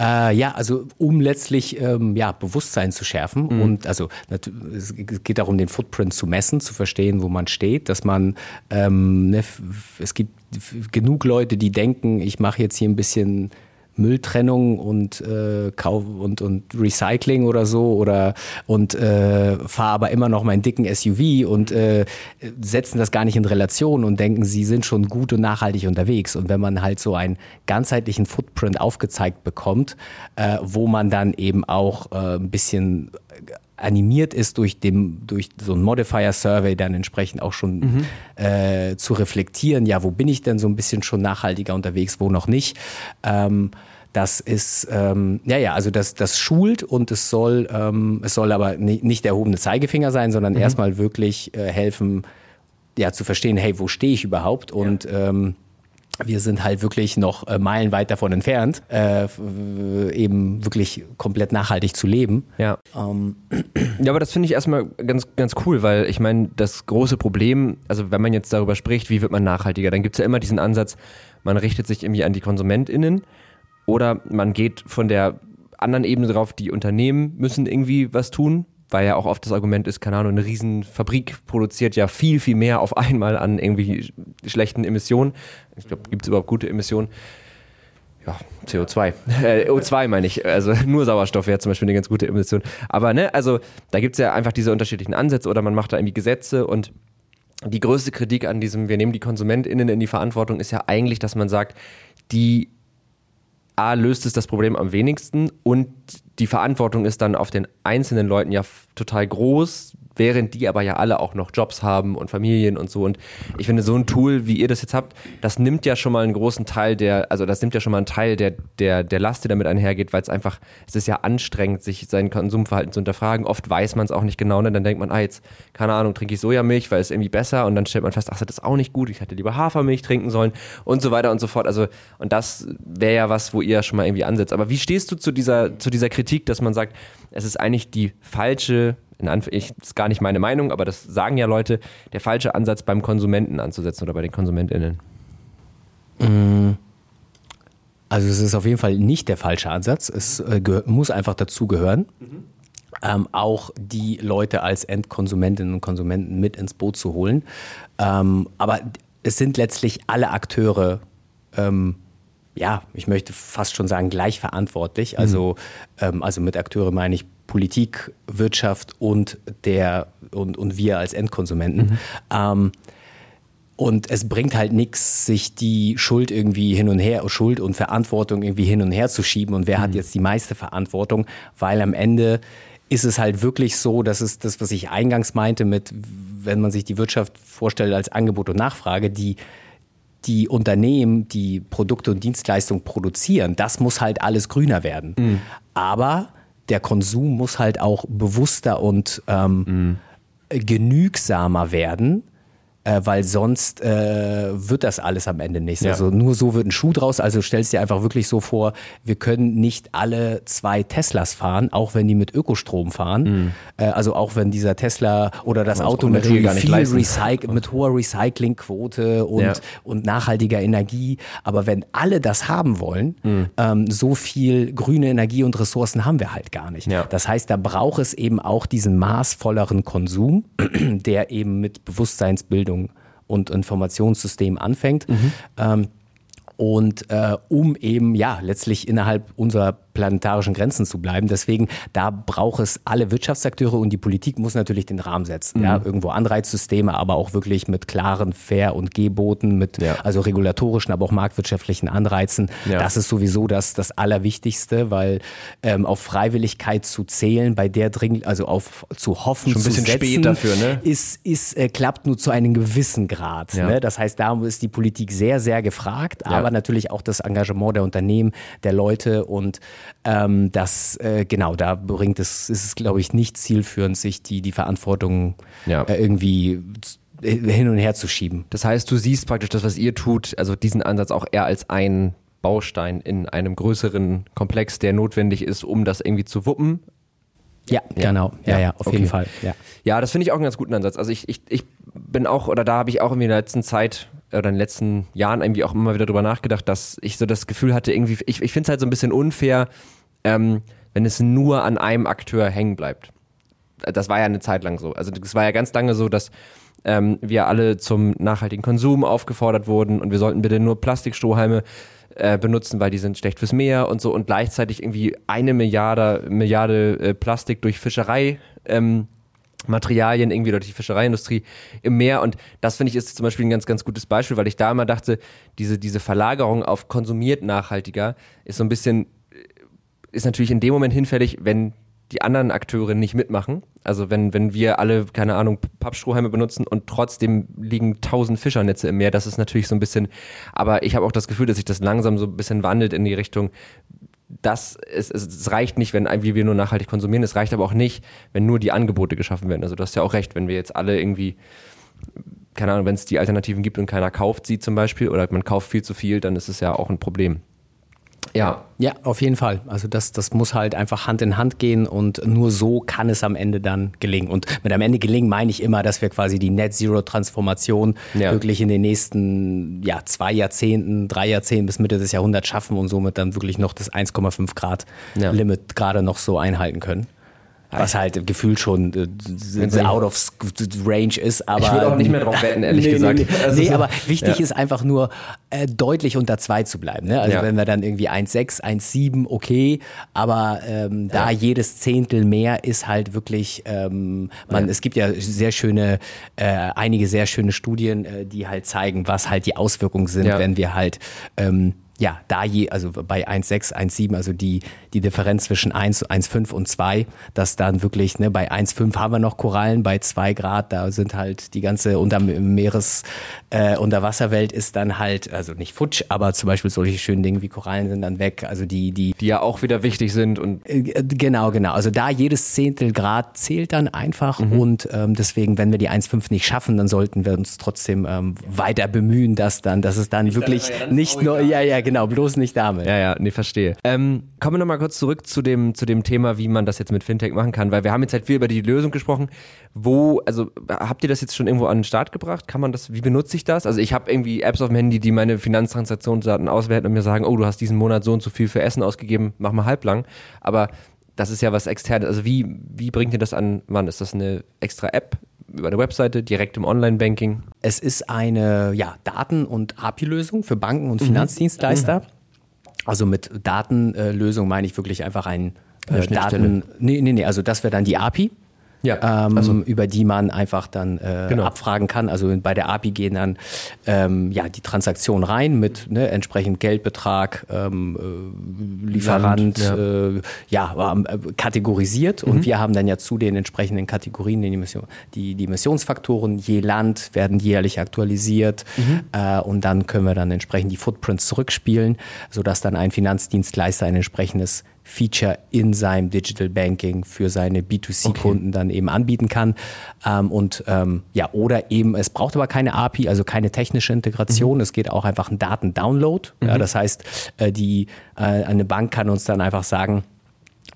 Äh, ja, also um letztlich ähm, ja, Bewusstsein zu schärfen und also es geht darum, den Footprint zu messen, zu verstehen, wo man steht, dass man ähm, ne, es gibt genug Leute, die denken, ich mache jetzt hier ein bisschen Mülltrennung und äh, Kauf und, und Recycling oder so oder und äh, fahre aber immer noch meinen dicken SUV und äh, setzen das gar nicht in Relation und denken, sie sind schon gut und nachhaltig unterwegs. Und wenn man halt so einen ganzheitlichen Footprint aufgezeigt bekommt, äh, wo man dann eben auch äh, ein bisschen animiert ist durch dem durch so ein Modifier Survey dann entsprechend auch schon äh, zu reflektieren, ja, wo bin ich denn so ein bisschen schon nachhaltiger unterwegs, wo noch nicht. Ähm, das ist, ähm, ja, ja, also das, das schult und es soll, ähm, es soll aber ni- nicht der erhobene Zeigefinger sein, sondern erstmal wirklich äh, helfen, ja, zu verstehen, hey, wo stehe ich überhaupt? Und ähm, wir sind halt wirklich noch äh, meilenweit davon entfernt, äh, äh, eben wirklich komplett nachhaltig zu leben. Ja. [CLEARS THROAT] Ja, aber das finde ich erstmal ganz, ganz cool, weil ich meine, das große Problem, also wenn man jetzt darüber spricht, wie wird man nachhaltiger, dann gibt es ja immer diesen Ansatz, man richtet sich irgendwie an die KonsumentInnen oder man geht von der anderen Ebene drauf, die Unternehmen müssen irgendwie was tun, weil ja auch oft das Argument ist, keine Ahnung, eine Riesenfabrik produziert ja viel, viel mehr auf einmal an irgendwie sch- schlechten Emissionen. Ich glaube, gibt es überhaupt gute Emissionen? ja, CO2. Äh, O2 meine ich. Also [LAUGHS] nur Sauerstoff wäre zum Beispiel eine ganz gute Emission. Aber ne, also da gibt es ja einfach diese unterschiedlichen Ansätze oder man macht da irgendwie Gesetze und die größte Kritik an diesem, wir nehmen die KonsumentInnen in die Verantwortung, ist ja eigentlich, dass man sagt, die A löst es das Problem am wenigsten und die Verantwortung ist dann auf den einzelnen Leuten ja total groß, während die aber ja alle auch noch Jobs haben und Familien und so. Und ich finde, so ein Tool, wie ihr das jetzt habt, das nimmt ja schon mal einen großen Teil der, also das nimmt ja schon mal einen Teil der, der, der Last, die damit einhergeht, weil es einfach, es ist ja anstrengend, sich sein Konsumverhalten zu hinterfragen. Oft weiß man es auch nicht genau, ne? dann denkt man, ah, jetzt, keine Ahnung, trinke ich Sojamilch, weil es irgendwie besser und dann stellt man fest, ach, das ist auch nicht gut, ich hätte lieber Hafermilch trinken sollen und so weiter und so fort. Also, und das wäre ja was, wo ihr schon mal irgendwie ansetzt. Aber wie stehst du zu dieser, zu dieser Kritik, dass man sagt, es ist eigentlich die falsche, in Anf ich, das ist gar nicht meine Meinung, aber das sagen ja Leute, der falsche Ansatz beim Konsumenten anzusetzen oder bei den KonsumentInnen. Also es ist auf jeden Fall nicht der falsche Ansatz. Es äh, muss einfach dazugehören. Ähm, auch die Leute als Endkonsumentinnen und Konsumenten mit ins Boot zu holen. Ähm, aber es sind letztlich alle Akteure, ähm, ja, ich möchte fast schon sagen, gleich verantwortlich. Also, ähm, also mit Akteure meine ich Politik, Wirtschaft und der und, und wir als Endkonsumenten. Ähm, und es bringt halt nichts, sich die Schuld irgendwie hin und her, Schuld und Verantwortung irgendwie hin und her zu schieben. Und wer hat jetzt die meiste Verantwortung? Weil am Ende ist es halt wirklich so, dass es das, was ich eingangs meinte, mit, wenn man sich die Wirtschaft vorstellt als Angebot und Nachfrage, die die Unternehmen, die Produkte und Dienstleistungen produzieren, das muss halt alles grüner werden. Aber der Konsum muss halt auch bewusster und ähm, genügsamer werden, äh, weil sonst äh, wird das alles am Ende nichts. Ja. Also nur so wird ein Schuh draus. Also stellst dir einfach wirklich so vor, wir können nicht alle zwei Teslas fahren, auch wenn die mit Ökostrom fahren. Äh, also auch wenn dieser Tesla oder das Mhm. Auto mit viel. Recyc mit hoher Recyclingquote und, Ja. und nachhaltiger Energie. Aber wenn alle das haben wollen, Mhm. ähm, so viel grüne Energie und Ressourcen haben wir halt gar nicht. Ja. Das heißt, da braucht es eben auch diesen maßvolleren Konsum, [CLEARS THROAT] der eben mit Bewusstseinsbildung und Informationssystem anfängt. Mhm. Ähm, und äh, um eben ja letztlich innerhalb unserer planetarischen Grenzen zu bleiben. Deswegen, da braucht es alle Wirtschaftsakteure und die Politik muss natürlich den Rahmen setzen. Mhm. Ja, irgendwo Anreizsysteme, aber auch wirklich mit klaren Fair- und Geboten, mit ja. also regulatorischen, aber auch marktwirtschaftlichen Anreizen. Ja. Das ist sowieso das, das Allerwichtigste, weil ähm, auf Freiwilligkeit zu zählen, bei der dringend, also auf zu hoffen, Schon ein bisschen zu setzen, spät dafür, ne? ist, ist äh, klappt nur zu einem gewissen Grad. Ja. Ne? Das heißt, da ist die Politik sehr, sehr gefragt, aber natürlich auch das Engagement der Unternehmen, der Leute und ähm, das, äh, genau, da bringt es, ist es, glaube ich, nicht zielführend, sich die, die Verantwortung äh, irgendwie hin und her zu schieben. Das heißt, du siehst praktisch das, was ihr tut, also diesen Ansatz auch eher als ein Baustein in einem größeren Komplex, der notwendig ist, um das irgendwie zu wuppen. Ja, ja. genau. Ja, ja, ja auf okay. jeden Fall. Ja, ja das finde ich auch einen ganz guten Ansatz. Also ich, ich, ich bin auch, oder da habe ich auch in der letzten Zeit oder in den letzten Jahren irgendwie auch immer wieder drüber nachgedacht, dass ich so das Gefühl hatte, irgendwie, ich, ich finde es halt so ein bisschen unfair, ähm, wenn es nur an einem Akteur hängen bleibt. Das war ja eine Zeit lang so. Also es war ja ganz lange so, dass ähm, wir alle zum nachhaltigen Konsum aufgefordert wurden und wir sollten bitte nur Plastikstrohhalme äh, benutzen, weil die sind schlecht fürs Meer und so und gleichzeitig irgendwie eine Milliarde, Milliarde äh, Plastik durch Fischerei ähm, Materialien irgendwie durch die Fischereiindustrie im Meer. Und das finde ich ist zum Beispiel ein ganz, ganz gutes Beispiel, weil ich da immer dachte, diese, diese Verlagerung auf konsumiert nachhaltiger ist so ein bisschen, ist natürlich in dem Moment hinfällig, wenn die anderen Akteure nicht mitmachen. Also wenn, wenn wir alle, keine Ahnung, Pappstrohhalme benutzen und trotzdem liegen tausend Fischernetze im Meer, das ist natürlich so ein bisschen, aber ich habe auch das Gefühl, dass sich das langsam so ein bisschen wandelt in die Richtung, das es, es reicht nicht, wenn wie wir nur nachhaltig konsumieren, es reicht aber auch nicht, wenn nur die Angebote geschaffen werden. Also du hast ja auch recht, wenn wir jetzt alle irgendwie, keine Ahnung, wenn es die Alternativen gibt und keiner kauft sie zum Beispiel oder man kauft viel zu viel, dann ist es ja auch ein Problem. Ja. Ja, auf jeden Fall. Also das, das muss halt einfach Hand in Hand gehen und nur so kann es am Ende dann gelingen. Und mit am Ende gelingen meine ich immer, dass wir quasi die Net Zero Transformation ja. wirklich in den nächsten ja, zwei Jahrzehnten, drei Jahrzehnten bis Mitte des Jahrhunderts schaffen und somit dann wirklich noch das 1,5 Grad ja. Limit gerade noch so einhalten können. Was halt gefühlt schon äh, out of range ist, aber. Ich würde auch nicht mehr [LAUGHS] drauf wetten, ehrlich nee, gesagt. Nee, nee. Also nee aber wichtig ja. ist einfach nur, äh, deutlich unter zwei zu bleiben. Ne? Also ja. wenn wir dann irgendwie 1,6, 1,7, okay, aber ähm, da ja. jedes Zehntel mehr ist halt wirklich, ähm, man, es gibt ja sehr schöne, äh, einige sehr schöne Studien, äh, die halt zeigen, was halt die Auswirkungen sind, wenn wir halt ähm, ja, da je, also bei 1,6, 1,7, also die, die Differenz zwischen 1, 1,5 und 2, dass dann wirklich, ne, bei 1,5 haben wir noch Korallen, bei 2 Grad, da sind halt die ganze unter Meeres, äh, Unterwasserwelt ist dann halt, also nicht futsch, aber zum Beispiel solche schönen Dinge wie Korallen sind dann weg, also die, die. Die ja auch wieder wichtig sind und. Äh, genau, genau. Also da jedes Zehntel Grad zählt dann einfach mhm. und ähm, deswegen, wenn wir die 1,5 nicht schaffen, dann sollten wir uns trotzdem ähm, weiter bemühen, dass dann, dass es dann ich wirklich nicht nur, ja, ja, genau, bloß nicht damit. Ja, ja, nee, verstehe. Ähm, kommen wir nochmal kurz zurück zu dem, zu dem Thema, wie man das jetzt mit Fintech machen kann, weil wir haben jetzt halt viel über die Lösung gesprochen. Wo, also habt ihr das jetzt schon irgendwo an den Start gebracht? Kann man das, wie benutze ich das? Also ich habe irgendwie Apps auf dem Handy, die meine Finanztransaktionsdaten auswerten und mir sagen, oh, du hast diesen Monat so und so viel für Essen ausgegeben, mach mal halblang. Aber das ist ja was externes. Also wie, wie bringt ihr das an Mann? Ist das eine extra App? Über eine Webseite, direkt im Online-Banking? Es ist eine ja, Daten- und API-Lösung für Banken und mhm. Finanzdienstleister. Mhm. Also mit Datenlösung meine ich wirklich einfach ein äh, Daten. Nee, nee, nee, also das wäre dann die API ja, ähm, also. über die man einfach dann äh, genau. abfragen kann. Also bei der API gehen dann ähm, ja, die Transaktionen rein mit ne, entsprechend Geldbetrag, ähm, äh, Lieferant, Land, ja, äh, ja ähm, äh, kategorisiert. Mhm. Und wir haben dann ja zu den entsprechenden Kategorien die, Mission, die, die Missionsfaktoren je Land werden jährlich aktualisiert mhm. Äh, und dann können wir dann entsprechend die Footprints zurückspielen, sodass dann ein Finanzdienstleister ein entsprechendes Feature in seinem Digital Banking für seine B2C-Kunden okay. dann eben anbieten kann. Ähm, und ähm, ja, oder eben, es braucht aber keine API, also keine technische Integration. Mhm. Es geht auch einfach ein Datendownload. Mhm. Ja, das heißt, äh, die, äh, eine Bank kann uns dann einfach sagen,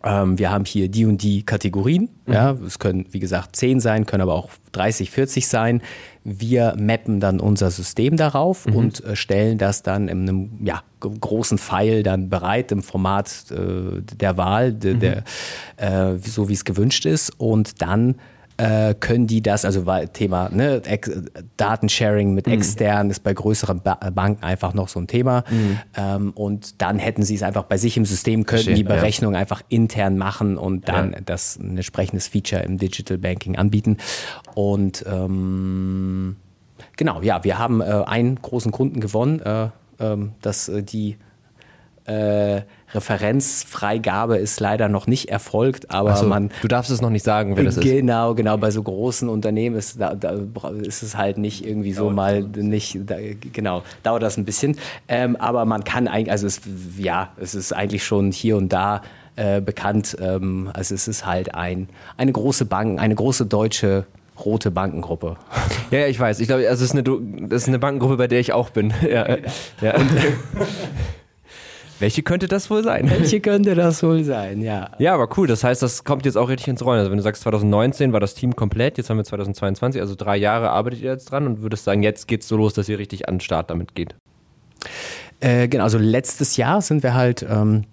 ähm, wir haben hier die und die Kategorien. Mhm. Ja, es können, wie gesagt, 10 sein, können aber auch 30, 40 sein. Wir mappen dann unser System darauf mhm. und äh, stellen das dann in einem ja, großen Pfeil dann bereit im Format äh, der Wahl, de, mhm. der, äh, so wie es gewünscht ist. Und dann äh, können die das, also Thema ne, Datensharing mit mhm. externen ist bei größeren ba Banken einfach noch so ein Thema. Mhm. Ähm, und dann hätten sie es einfach bei sich im System, könnten Verstehen, die Berechnung ja. einfach intern machen und dann ja. das ein entsprechendes Feature im Digital Banking anbieten. Und ähm, genau, ja, wir haben äh, einen großen Kunden gewonnen, äh, ähm, dass äh, die äh, Referenzfreigabe ist leider noch nicht erfolgt, aber so, man. Du darfst es noch nicht sagen, wer das ist. Genau, genau. Bei so großen Unternehmen ist, da, da ist es halt nicht irgendwie so mal nicht, da, genau, dauert das ein bisschen. Ähm, aber man kann eigentlich, also es, ja, es ist eigentlich schon hier und da äh, bekannt. Ähm, also es ist halt ein, eine große Bank, eine große deutsche rote Bankengruppe. Ja, ja ich weiß. Ich glaube, also es ist eine, das ist eine Bankengruppe, bei der ich auch bin. [LAUGHS] Ja, ja. Und, [LAUGHS] [LAUGHS] welche könnte das wohl sein? Welche [LAUGHS] könnte das wohl sein, ja. Ja, aber cool. Das heißt, das kommt jetzt auch richtig ins Rollen. Also wenn du sagst, 2019 war das Team komplett, jetzt haben wir 2022, also drei Jahre arbeitet ihr jetzt dran und würdest sagen, jetzt geht es so los, dass ihr richtig an den Start damit geht. Äh, genau, also letztes Jahr sind wir halt ähm,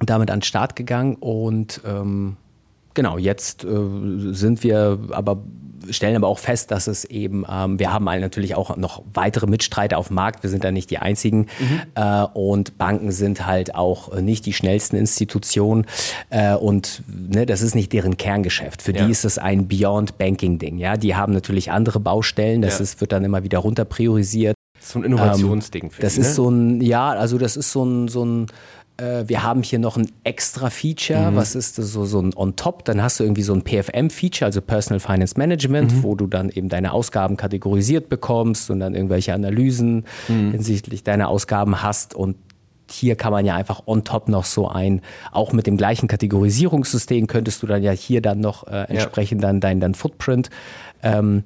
damit an den Start gegangen und ähm, genau, jetzt äh, sind wir aber stellen aber auch fest, dass es eben, ähm, wir haben natürlich auch noch weitere Mitstreiter auf dem Markt, wir sind da nicht die einzigen mhm. äh, und Banken sind halt auch nicht die schnellsten Institutionen äh, und ne, das ist nicht deren Kerngeschäft. Für ja. die ist es ein Beyond Banking Ding. Ja, die haben natürlich andere Baustellen, das ja. ist, wird dann immer wieder runter priorisiert. So ein Innovationsding. Ähm, das die, ist ne? so ein, ja, also das ist so ein, so ein äh, wir haben hier noch ein extra Feature, mhm. was ist das so, so ein On-Top? Dann hast du irgendwie so ein PFM-Feature, also Personal Finance Management, mhm. wo du dann eben deine Ausgaben kategorisiert bekommst und dann irgendwelche Analysen mhm. hinsichtlich deiner Ausgaben hast und hier kann man ja einfach on top noch so ein, auch mit dem gleichen Kategorisierungssystem könntest du dann ja hier dann noch äh, entsprechend ja. dann dein, dein Footprint ähm,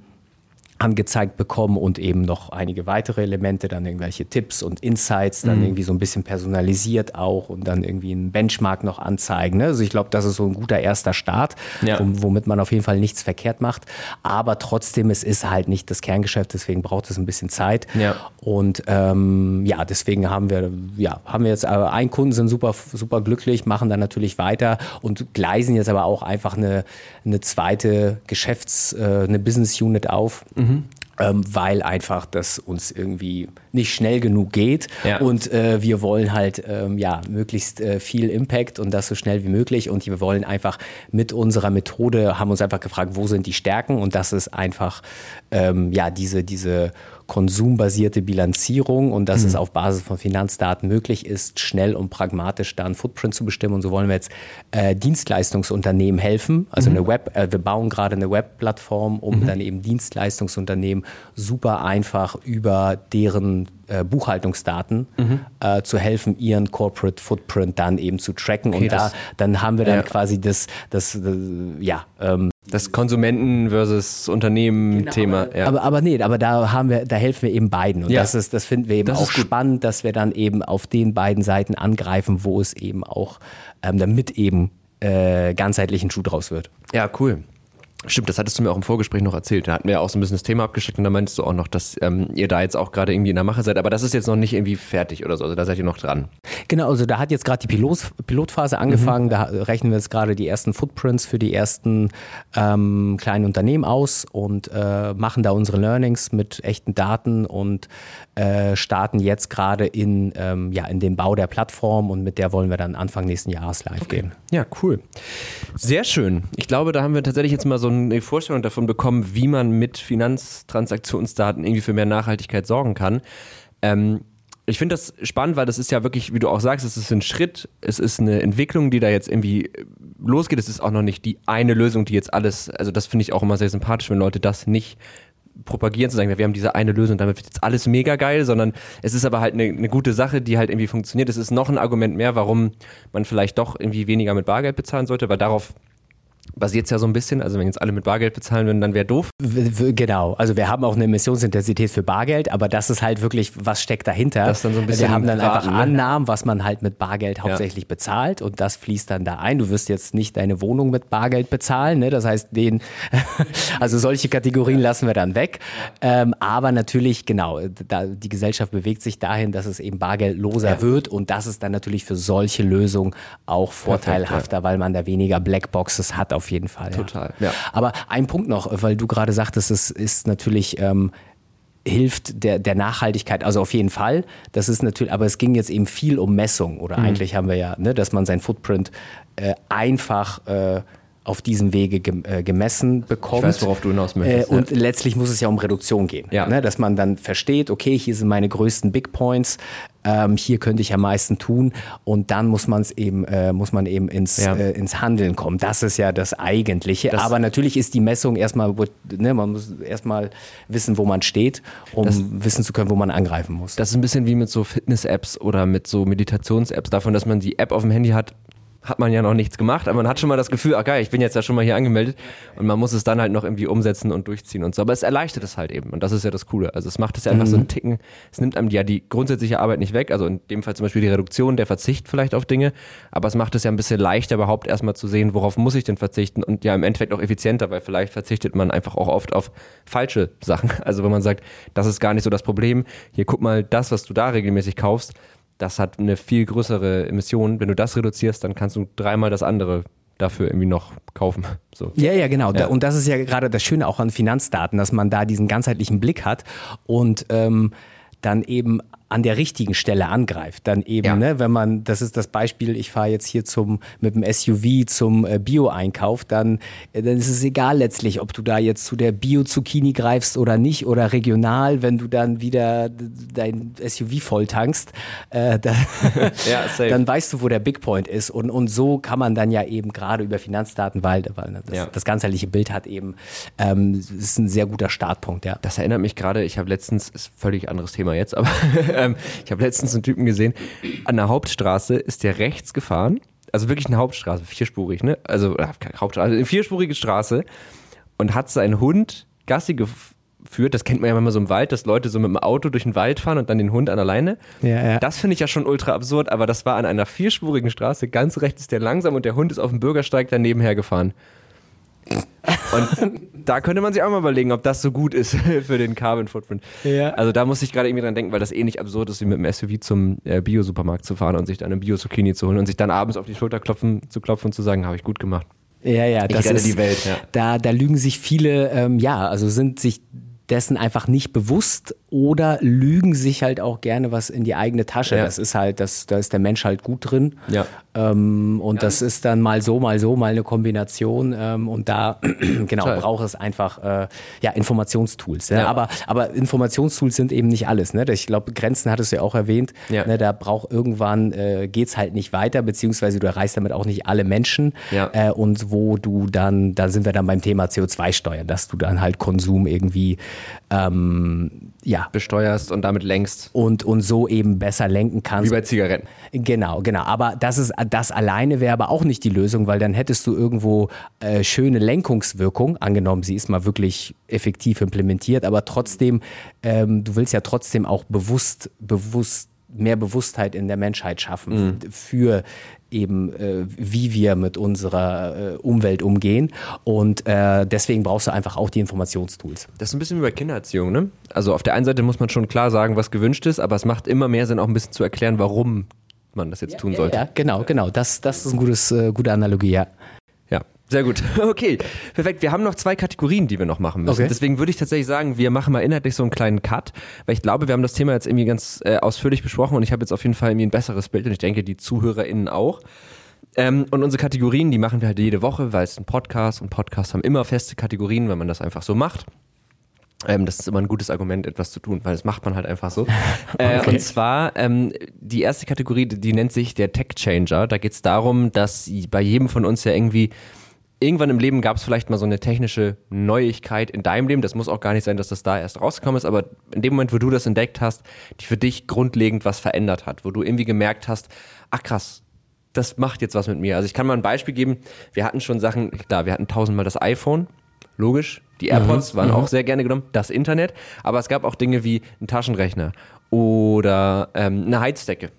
angezeigt bekommen und eben noch einige weitere Elemente, dann irgendwelche Tipps und Insights, dann mhm. irgendwie so ein bisschen personalisiert auch und dann irgendwie einen Benchmark noch anzeigen. Ne? Also ich glaube, das ist so ein guter erster Start, ja. womit man auf jeden Fall nichts verkehrt macht. Aber trotzdem, es ist halt nicht das Kerngeschäft, deswegen braucht es ein bisschen Zeit. Ja. Und ähm, ja, deswegen haben wir, ja, haben wir jetzt aber einen Kunden sind super, super glücklich, machen dann natürlich weiter und gleisen jetzt aber auch einfach eine, eine zweite Geschäfts-, äh, eine Business Unit auf. Mhm. Ähm, weil einfach das uns irgendwie nicht schnell genug geht ja. und äh, wir wollen halt ähm, ja möglichst äh, viel Impact und das so schnell wie möglich und wir wollen einfach mit unserer Methode haben uns einfach gefragt, wo sind die Stärken und das ist einfach ähm, ja diese diese konsumbasierte Bilanzierung und dass mhm. es auf Basis von Finanzdaten möglich ist, schnell und pragmatisch da einen Footprint zu bestimmen. Und so wollen wir jetzt äh, Dienstleistungsunternehmen helfen. Also mhm. eine Web, äh, wir bauen gerade eine Webplattform, um mhm. dann eben Dienstleistungsunternehmen super einfach über deren äh, Buchhaltungsdaten mhm. äh, zu helfen, ihren Corporate Footprint dann eben zu tracken. Okay, und da dann haben wir dann ja. quasi das, das, das äh, ja, ähm, das Konsumenten versus Unternehmen-Thema. Genau, ja. aber, aber nee, aber da haben wir, da helfen wir eben beiden. Und ja. das ist, das finden wir eben das auch spannend, dass wir dann eben auf den beiden Seiten angreifen, wo es eben auch ähm, damit eben äh, ganzheitlichen Schuh draus wird. Ja, cool. Stimmt, das hattest du mir auch im Vorgespräch noch erzählt. Da hatten wir ja auch so ein bisschen das Thema abgesteckt und da meinst du auch noch, dass ähm, ihr da jetzt auch gerade irgendwie in der Mache seid. Aber das ist jetzt noch nicht irgendwie fertig oder so. Also da seid ihr noch dran. Genau, also da hat jetzt gerade die Pilot, Pilotphase angefangen. Mhm. Da rechnen wir jetzt gerade die ersten Footprints für die ersten ähm, kleinen Unternehmen aus und äh, machen da unsere Learnings mit echten Daten und äh, starten jetzt gerade in, ähm, ja, in den Bau der Plattform und mit der wollen wir dann Anfang nächsten Jahres live okay. gehen. Ja, cool. Sehr schön. Ich glaube, da haben wir tatsächlich jetzt mal so eine Vorstellung davon bekommen, wie man mit Finanztransaktionsdaten irgendwie für mehr Nachhaltigkeit sorgen kann. Ähm, ich finde das spannend, weil das ist ja wirklich, wie du auch sagst, es ist ein Schritt, es ist eine Entwicklung, die da jetzt irgendwie losgeht. Es ist auch noch nicht die eine Lösung, die jetzt alles, also das finde ich auch immer sehr sympathisch, wenn Leute das nicht propagieren, zu sagen, wir haben diese eine Lösung, damit wird jetzt alles mega geil, sondern es ist aber halt eine, eine gute Sache, die halt irgendwie funktioniert. Es ist noch ein Argument mehr, warum man vielleicht doch irgendwie weniger mit Bargeld bezahlen sollte, weil darauf basiert es ja so ein bisschen. Also wenn jetzt alle mit Bargeld bezahlen würden, dann wäre doof. Genau. Also wir haben auch eine Emissionsintensität für Bargeld, aber das ist halt wirklich, was steckt dahinter? Das dann so ein bisschen wir haben dann raten, einfach ne? Annahmen, was man halt mit Bargeld hauptsächlich ja. bezahlt und das fließt dann da ein. Du wirst jetzt nicht deine Wohnung mit Bargeld bezahlen, ne? Das heißt, den, [LAUGHS] also solche Kategorien lassen wir dann weg. Ähm, aber natürlich, genau, da, die Gesellschaft bewegt sich dahin, dass es eben bargeldloser ja. wird und das ist dann natürlich für solche Lösungen auch vorteilhafter, Perfekt, ja. weil man da weniger Blackboxes hat auf jeden Fall. Total, ja. Aber ein Punkt noch, weil du gerade sagtest, es ist natürlich ähm, hilft der, der Nachhaltigkeit, also auf jeden Fall. Das ist natürlich, aber es ging jetzt eben viel um Messung oder mhm. eigentlich haben wir ja, ne, dass man sein Footprint äh, einfach äh, auf diesem Wege äh, gemessen bekommt. Ich weiß, worauf du hinaus möchtest. Äh, und ja. letztlich muss es ja um Reduktion gehen. Ja. Ne? Dass man dann versteht, okay, hier sind meine größten Big Points, ähm, hier könnte ich am meisten tun und dann muss man es eben, äh, muss man eben ins, ja. äh, ins Handeln kommen. Das ist ja das Eigentliche. Das Aber natürlich ist die Messung erstmal, ne, man muss erstmal wissen, wo man steht, um das, wissen zu können, wo man angreifen muss. Das ist ein bisschen wie mit so Fitness-Apps oder mit so Meditations-Apps, davon, dass man die App auf dem Handy hat, hat man ja noch nichts gemacht, aber man hat schon mal das Gefühl, ach geil, ich bin jetzt ja schon mal hier angemeldet und man muss es dann halt noch irgendwie umsetzen und durchziehen und so. Aber es erleichtert es halt eben und das ist ja das Coole. Also es macht es ja einfach mhm. so einen Ticken, es nimmt einem ja die grundsätzliche Arbeit nicht weg, also in dem Fall zum Beispiel die Reduktion, der Verzicht vielleicht auf Dinge, aber es macht es ja ein bisschen leichter überhaupt erstmal zu sehen, worauf muss ich denn verzichten und ja im Endeffekt auch effizienter, weil vielleicht verzichtet man einfach auch oft auf falsche Sachen. [LAUGHS] Also wenn man sagt, das ist gar nicht so das Problem, hier guck mal, das, was du da regelmäßig kaufst, das hat eine viel größere Emission. Wenn du das reduzierst, dann kannst du dreimal das andere dafür irgendwie noch kaufen. So. Ja, ja, genau. Ja. Und das ist ja gerade das Schöne auch an Finanzdaten, dass man da diesen ganzheitlichen Blick hat und ähm, dann eben an der richtigen Stelle angreift. Dann eben, ja. ne, wenn man, das ist das Beispiel, ich fahre jetzt hier zum, mit dem SUV zum äh, Bio-Einkauf, dann, äh, dann ist es egal letztlich, ob du da jetzt zu der Bio-Zucchini greifst oder nicht oder regional, wenn du dann wieder dein SUV volltankst, äh, [LAUGHS] da, [LAUGHS] ja, dann weißt du, wo der Big Point ist. Und, und so kann man dann ja eben gerade über Finanzdaten, weil, weil das, ja. das ganzheitliche Bild hat eben, ähm, ist ein sehr guter Startpunkt, ja. Das erinnert mich gerade, ich habe letztens, ist völlig anderes Thema jetzt, aber ähm, ich habe letztens einen Typen gesehen, an der Hauptstraße ist der rechts gefahren, also wirklich eine Hauptstraße, vierspurig, ne? Also äh, Hauptstraße, eine vierspurige Straße und hat seinen Hund Gassi geführt. Das kennt man ja manchmal so im Wald, dass Leute so mit dem Auto durch den Wald fahren und dann den Hund an der Leine. Ja, ja. Das finde ich ja schon ultra absurd, aber das war an einer vierspurigen Straße. Ganz rechts ist der langsam und der Hund ist auf dem Bürgersteig daneben hergefahren. Und da könnte man sich auch mal überlegen, ob das so gut ist [LAUGHS] für den Carbon Footprint. Ja. Also da muss ich gerade irgendwie dran denken, weil das eh nicht absurd ist, wie mit dem SUV zum äh, Bio-Supermarkt zu fahren und sich dann eine Bio-Zucchini zu holen und sich dann abends auf die Schulter klopfen, zu klopfen und zu sagen, habe ich gut gemacht. Ja, ja, ich das ist die Welt. Ja. Da, da lügen sich viele, ähm, ja, also sind sich dessen einfach nicht bewusst oder lügen sich halt auch gerne was in die eigene Tasche. Ja. Das ist halt, das, da ist der Mensch halt gut drin. Ja. Ähm, und ja. das ist dann mal so, mal so, mal eine Kombination. Ähm, und da [CLEARS THROAT] genau Toll. braucht es einfach äh, ja, Informationstools. Ne? Ja. Aber, aber Informationstools sind eben nicht alles. Ne? Ich glaube, Grenzen hattest du ja auch erwähnt. Ne? Da braucht irgendwann äh, geht es halt nicht weiter, beziehungsweise du erreichst damit auch nicht alle Menschen. Äh, und wo du dann, da sind wir dann beim Thema CO2-Steuer, dass du dann halt Konsum irgendwie ähm, ja. besteuerst und damit lenkst. Und, und so eben besser lenken kannst. Wie bei Zigaretten. Genau, genau. Aber das, ist, das alleine wäre aber auch nicht die Lösung, weil dann hättest du irgendwo äh, schöne Lenkungswirkung, angenommen, sie ist mal wirklich effektiv implementiert, aber trotzdem, ähm, du willst ja trotzdem auch bewusst, bewusst mehr Bewusstheit in der Menschheit schaffen mhm. für eben, äh, wie wir mit unserer äh, Umwelt umgehen. Und äh, deswegen brauchst du einfach auch die Informationstools. Das ist ein bisschen wie bei Kindererziehung, ne? Also auf der einen Seite muss man schon klar sagen, was gewünscht ist, aber es macht immer mehr Sinn, auch ein bisschen zu erklären, warum man das jetzt ja, tun sollte. Ja, genau, genau. Das, das ist eine gutes, äh, gute Analogie, ja. Sehr gut. [LAUGHS] Okay, perfekt. Wir haben noch zwei Kategorien, die wir noch machen müssen. Okay. Deswegen würde ich tatsächlich sagen, wir machen mal inhaltlich so einen kleinen Cut, weil ich glaube, wir haben das Thema jetzt irgendwie ganz äh, ausführlich besprochen und ich habe jetzt auf jeden Fall irgendwie ein besseres Bild und ich denke, die ZuhörerInnen auch. Ähm, und unsere Kategorien, die machen wir halt jede Woche, weil es ein Podcast und Podcasts haben immer feste Kategorien, wenn man das einfach so macht. Ähm, das ist immer ein gutes Argument, etwas zu tun, weil das macht man halt einfach so. [LAUGHS] Äh, okay. Und zwar, ähm, die erste Kategorie, die nennt sich der Tech Changer. Da geht es darum, dass bei jedem von uns ja irgendwie irgendwann im Leben gab es vielleicht mal so eine technische Neuigkeit in deinem Leben. Das muss auch gar nicht sein, dass das da erst rausgekommen ist, aber in dem Moment, wo du das entdeckt hast, die für dich grundlegend was verändert hat, wo du irgendwie gemerkt hast, ach krass, das macht jetzt was mit mir. Also ich kann mal ein Beispiel geben. Wir hatten schon Sachen, klar, wir hatten tausendmal das iPhone, logisch. Die AirPods mhm, waren mhm. auch sehr gerne genommen, das Internet, aber es gab auch Dinge wie ein Taschenrechner oder ähm, eine Heizdecke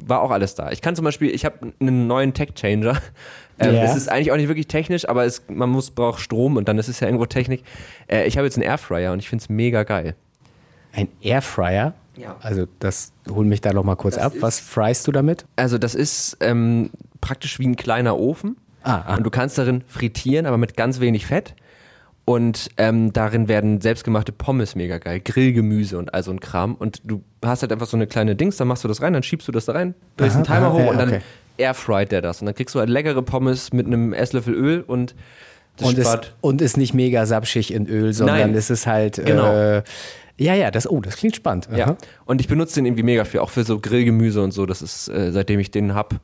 war auch alles da. Ich kann zum Beispiel, ich habe einen neuen Tech-Changer. [LAUGHS] Ähm, yeah. Es ist eigentlich auch nicht wirklich technisch, aber es, man muss, braucht Strom und dann ist es ja irgendwo Technik. Äh, ich habe jetzt einen Airfryer und ich finde es mega geil. Ein Airfryer? Ja. Also das hol mich da noch mal kurz das ab. Was fryst du damit? Also das ist ähm, praktisch wie ein kleiner Ofen. Ah, ah. Und du kannst darin frittieren, aber mit ganz wenig Fett. Und ähm, darin werden selbstgemachte Pommes mega geil, Grillgemüse und all so ein Kram. Und du hast halt einfach so eine kleine Dings, dann machst du das rein, dann schiebst du das da rein, drehst Aha, einen Timer aha, hoch ja, und dann okay. airfried der das. Und dann kriegst du halt leckere Pommes mit einem Esslöffel Öl und das Und ist, spart. und ist nicht mega sapschig in Öl, sondern Nein. es ist halt. Genau. Äh, ja, ja, das, oh, das klingt spannend. Ja. Und ich benutze den irgendwie mega viel, auch für so Grillgemüse und so. Das ist, äh, seitdem ich den hab.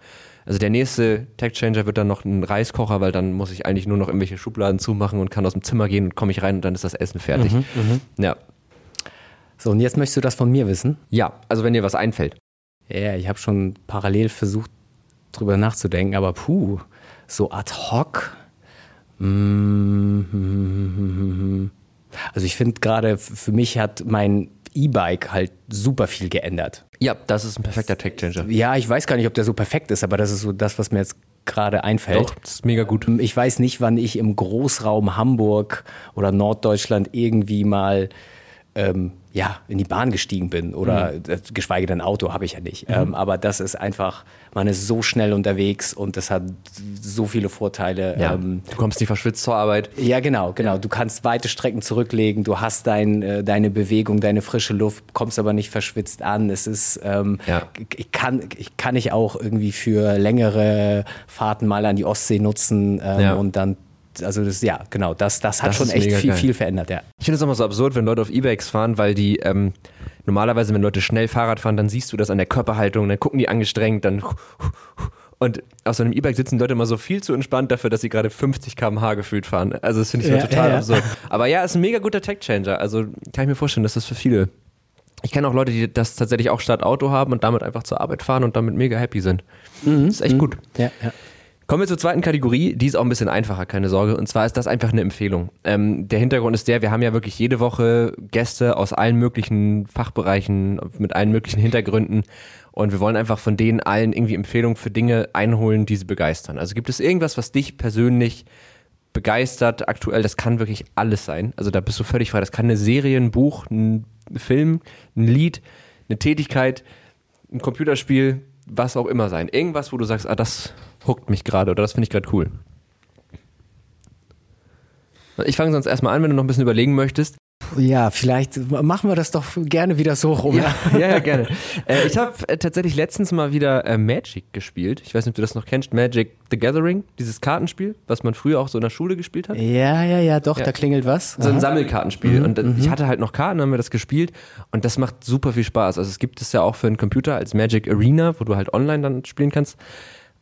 Also der nächste Tech Changer wird dann noch ein Reiskocher, weil dann muss ich eigentlich nur noch irgendwelche Schubladen zumachen und kann aus dem Zimmer gehen und komme ich rein und dann ist das Essen fertig. Ja. So, und jetzt möchtest du das von mir wissen? Ja, also wenn dir was einfällt. Ja, ich habe schon parallel versucht, drüber nachzudenken, aber puh, so ad hoc. Mm, [LAUGHS] Also ich finde gerade, für mich hat mein E-Bike halt super viel geändert. Ja, das ist ein perfekter Tech Changer. Ja, ich weiß gar nicht, ob der so perfekt ist, aber das ist so das, was mir jetzt gerade einfällt. Doch, das ist mega gut. Ich weiß nicht, wann ich im Großraum Hamburg oder Norddeutschland irgendwie mal ähm, ja, in die Bahn gestiegen bin oder Mhm. äh, geschweige denn Auto habe ich ja nicht. Ähm, aber das ist einfach, man ist so schnell unterwegs und das hat so viele Vorteile. Ja, Ähm, du kommst nicht verschwitzt zur Arbeit. ja, genau, genau. Du kannst weite Strecken zurücklegen, du hast dein, äh, deine Bewegung, deine frische Luft, kommst aber nicht verschwitzt an. Es ist, ähm, Ja. ich kann, ich kann ich auch irgendwie für längere Fahrten mal an die Ostsee nutzen ähm, Ja. und dann, also das, ja, genau, das, das hat Das schon echt viel, geil. viel verändert, ja. Ich finde es immer so absurd, wenn Leute auf E-Bikes fahren, weil die ähm, normalerweise, wenn Leute schnell Fahrrad fahren, dann siehst du das an der Körperhaltung, dann gucken die angestrengt, dann [LAUGHS] und auf so einem E-Bike sitzen Leute immer so viel zu entspannt dafür, dass sie gerade 50 km/h gefühlt fahren. Also das finde ich so Ja, total ja, ja. absurd. Aber ja, ist ein mega guter Tech-Changer. Also kann ich mir vorstellen, dass das für viele. Ich kenne auch Leute, die das tatsächlich auch statt Auto haben und damit einfach zur Arbeit fahren und damit mega happy sind. Mhm, Das ist echt gut. Ja, ja. Kommen wir zur zweiten Kategorie, die ist auch ein bisschen einfacher, keine Sorge. Und zwar ist das einfach eine Empfehlung. Ähm, der Hintergrund ist der, wir haben ja wirklich jede Woche Gäste aus allen möglichen Fachbereichen, mit allen möglichen Hintergründen. Und wir wollen einfach von denen allen irgendwie Empfehlungen für Dinge einholen, die sie begeistern. Also gibt es irgendwas, was dich persönlich begeistert aktuell? Das kann wirklich alles sein. Also da bist du völlig frei. Das kann eine Serie, ein Buch, ein Film, ein Lied, eine Tätigkeit, ein Computerspiel, was auch immer sein. Irgendwas, wo du sagst, ah, das huckt mich gerade oder das finde ich gerade cool. Ich fange sonst erstmal an, wenn du noch ein bisschen überlegen möchtest. Ja, vielleicht machen wir das doch gerne wieder so rum. Ja, [LAUGHS] ja, ja gerne. äh, ich habe äh, tatsächlich letztens mal wieder äh, Magic gespielt. Ich weiß nicht, ob du das noch kennst. Magic the Gathering, dieses Kartenspiel, was man früher auch so in der Schule gespielt hat. Ja, ja, ja, doch, Ja. da klingelt was. So ein. Sammelkartenspiel. und äh, ich hatte halt noch Karten, haben wir das gespielt. Und das macht super viel Spaß. Also es gibt es ja auch für einen Computer als Magic Arena, wo du halt online dann spielen kannst.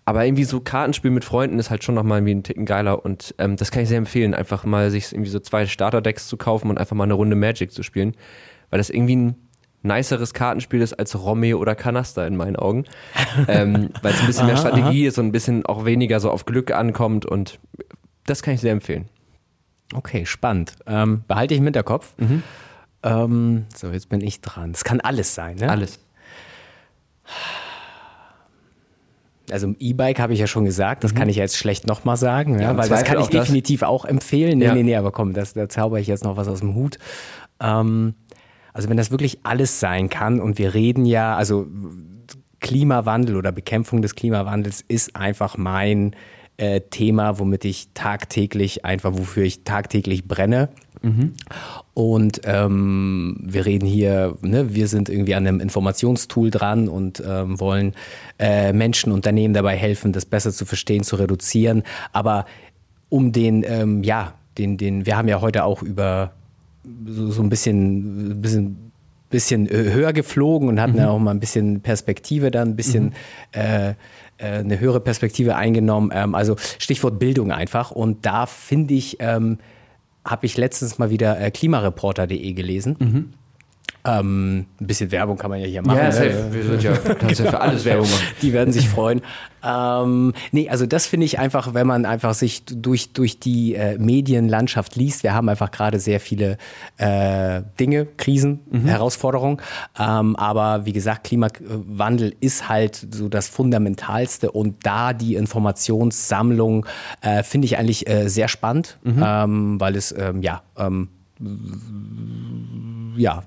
Aber irgendwie so Kartenspiel mit Freunden ist halt schon nochmal irgendwie ein Ticken geiler. Und ähm, das kann ich sehr empfehlen, einfach mal sich irgendwie so zwei Starterdecks zu kaufen und einfach mal eine Runde Magic zu spielen. Weil das irgendwie ein niceres Kartenspiel ist als Romeo oder Kanaster in meinen Augen. [LAUGHS] ähm, weil es ein bisschen mehr Aha, Strategie ist und ein bisschen auch weniger so auf Glück ankommt. Und das kann ich sehr empfehlen. Okay, spannend. Ähm, behalte ich im Hinterkopf. Mhm. Ähm, so, jetzt bin ich dran. Es kann alles sein, ne? Alles. Also im E-Bike habe ich ja schon gesagt, das kann ich jetzt schlecht nochmal sagen, ja, weil das kann ich auch das. definitiv auch empfehlen. Nee, Ja. nee, nee, aber komm, das, da zauber ich jetzt noch was aus dem Hut. Ähm, also wenn das wirklich alles sein kann und wir reden ja, also Klimawandel oder Bekämpfung des Klimawandels ist einfach mein äh, Thema, womit ich tagtäglich einfach, wofür ich tagtäglich brenne. Und ähm, wir reden hier, ne, wir sind irgendwie an einem Informationstool dran und ähm, wollen äh, Menschen, Unternehmen dabei helfen, das besser zu verstehen, zu reduzieren. Aber um den, ähm, ja, den, den, wir haben ja heute auch über so, so ein bisschen, bisschen, bisschen höher geflogen und hatten ja auch mal ein bisschen Perspektive dann, ein bisschen äh, äh, eine höhere Perspektive eingenommen. Ähm, also Stichwort Bildung einfach. Und da finde ich, ähm, habe ich letztens mal wieder äh, klimareporter.de gelesen. Ähm, ein bisschen Werbung kann man ja hier machen. ne? Wir sind ja, kannst ja für alles Werbung machen. [LAUGHS] Die werden sich freuen. Ähm, nee, also das finde ich einfach, wenn man einfach sich durch, durch die äh, Medienlandschaft liest. Wir haben einfach gerade sehr viele äh, Dinge, Krisen, Herausforderungen. Ähm, aber wie gesagt, Klimawandel ist halt so das Fundamentalste und da die Informationssammlung äh, finde ich eigentlich äh, sehr spannend, ähm, weil es ähm, ja ähm, ja,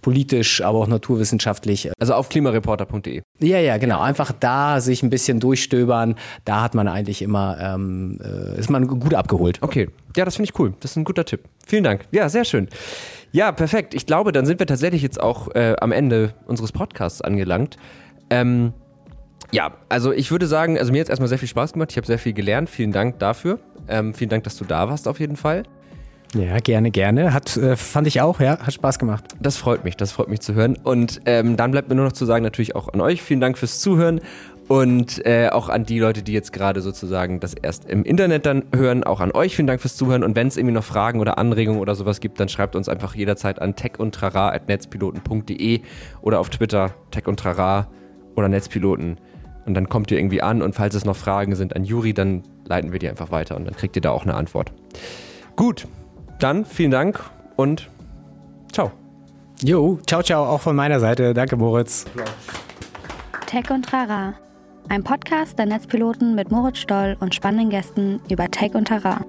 politisch, aber auch naturwissenschaftlich. Also auf klimareporter.de. Ja, ja, genau. Einfach da sich ein bisschen durchstöbern. Da hat man eigentlich immer, ähm, äh, ist man gut abgeholt. Okay. Ja, das finde ich cool. Das ist ein guter Tipp. Vielen Dank. Ja, sehr schön. Ja, perfekt. Ich glaube, dann sind wir tatsächlich jetzt auch äh, am Ende unseres Podcasts angelangt. Ähm, ja, also ich würde sagen, also mir hat es erstmal sehr viel Spaß gemacht. Ich habe sehr viel gelernt. Vielen Dank dafür. Ähm, vielen Dank, dass du da warst auf jeden Fall. Ja, gerne, gerne. Hat, äh, fand ich auch, ja, hat Spaß gemacht. Das freut mich, das freut mich zu hören. Und ähm, dann bleibt mir nur noch zu sagen, natürlich auch an euch, vielen Dank fürs Zuhören und äh, auch an die Leute, die jetzt gerade sozusagen das erst im Internet dann hören, auch an euch vielen Dank fürs Zuhören. Und wenn es irgendwie noch Fragen oder Anregungen oder sowas gibt, dann schreibt uns einfach jederzeit an techundtrara.netzpiloten.de oder auf Twitter tech und trara oder Netzpiloten. Und dann kommt ihr irgendwie an und falls es noch Fragen sind an Juri, dann leiten wir die einfach weiter und dann kriegt ihr da auch eine Antwort. Gut, dann vielen Dank und ciao. Jo, ciao, ciao, auch von meiner Seite. Danke, Moritz. Tech und Trara. Ein Podcast der Netzpiloten mit Moritz Stoll und spannenden Gästen über Tech und Terrain.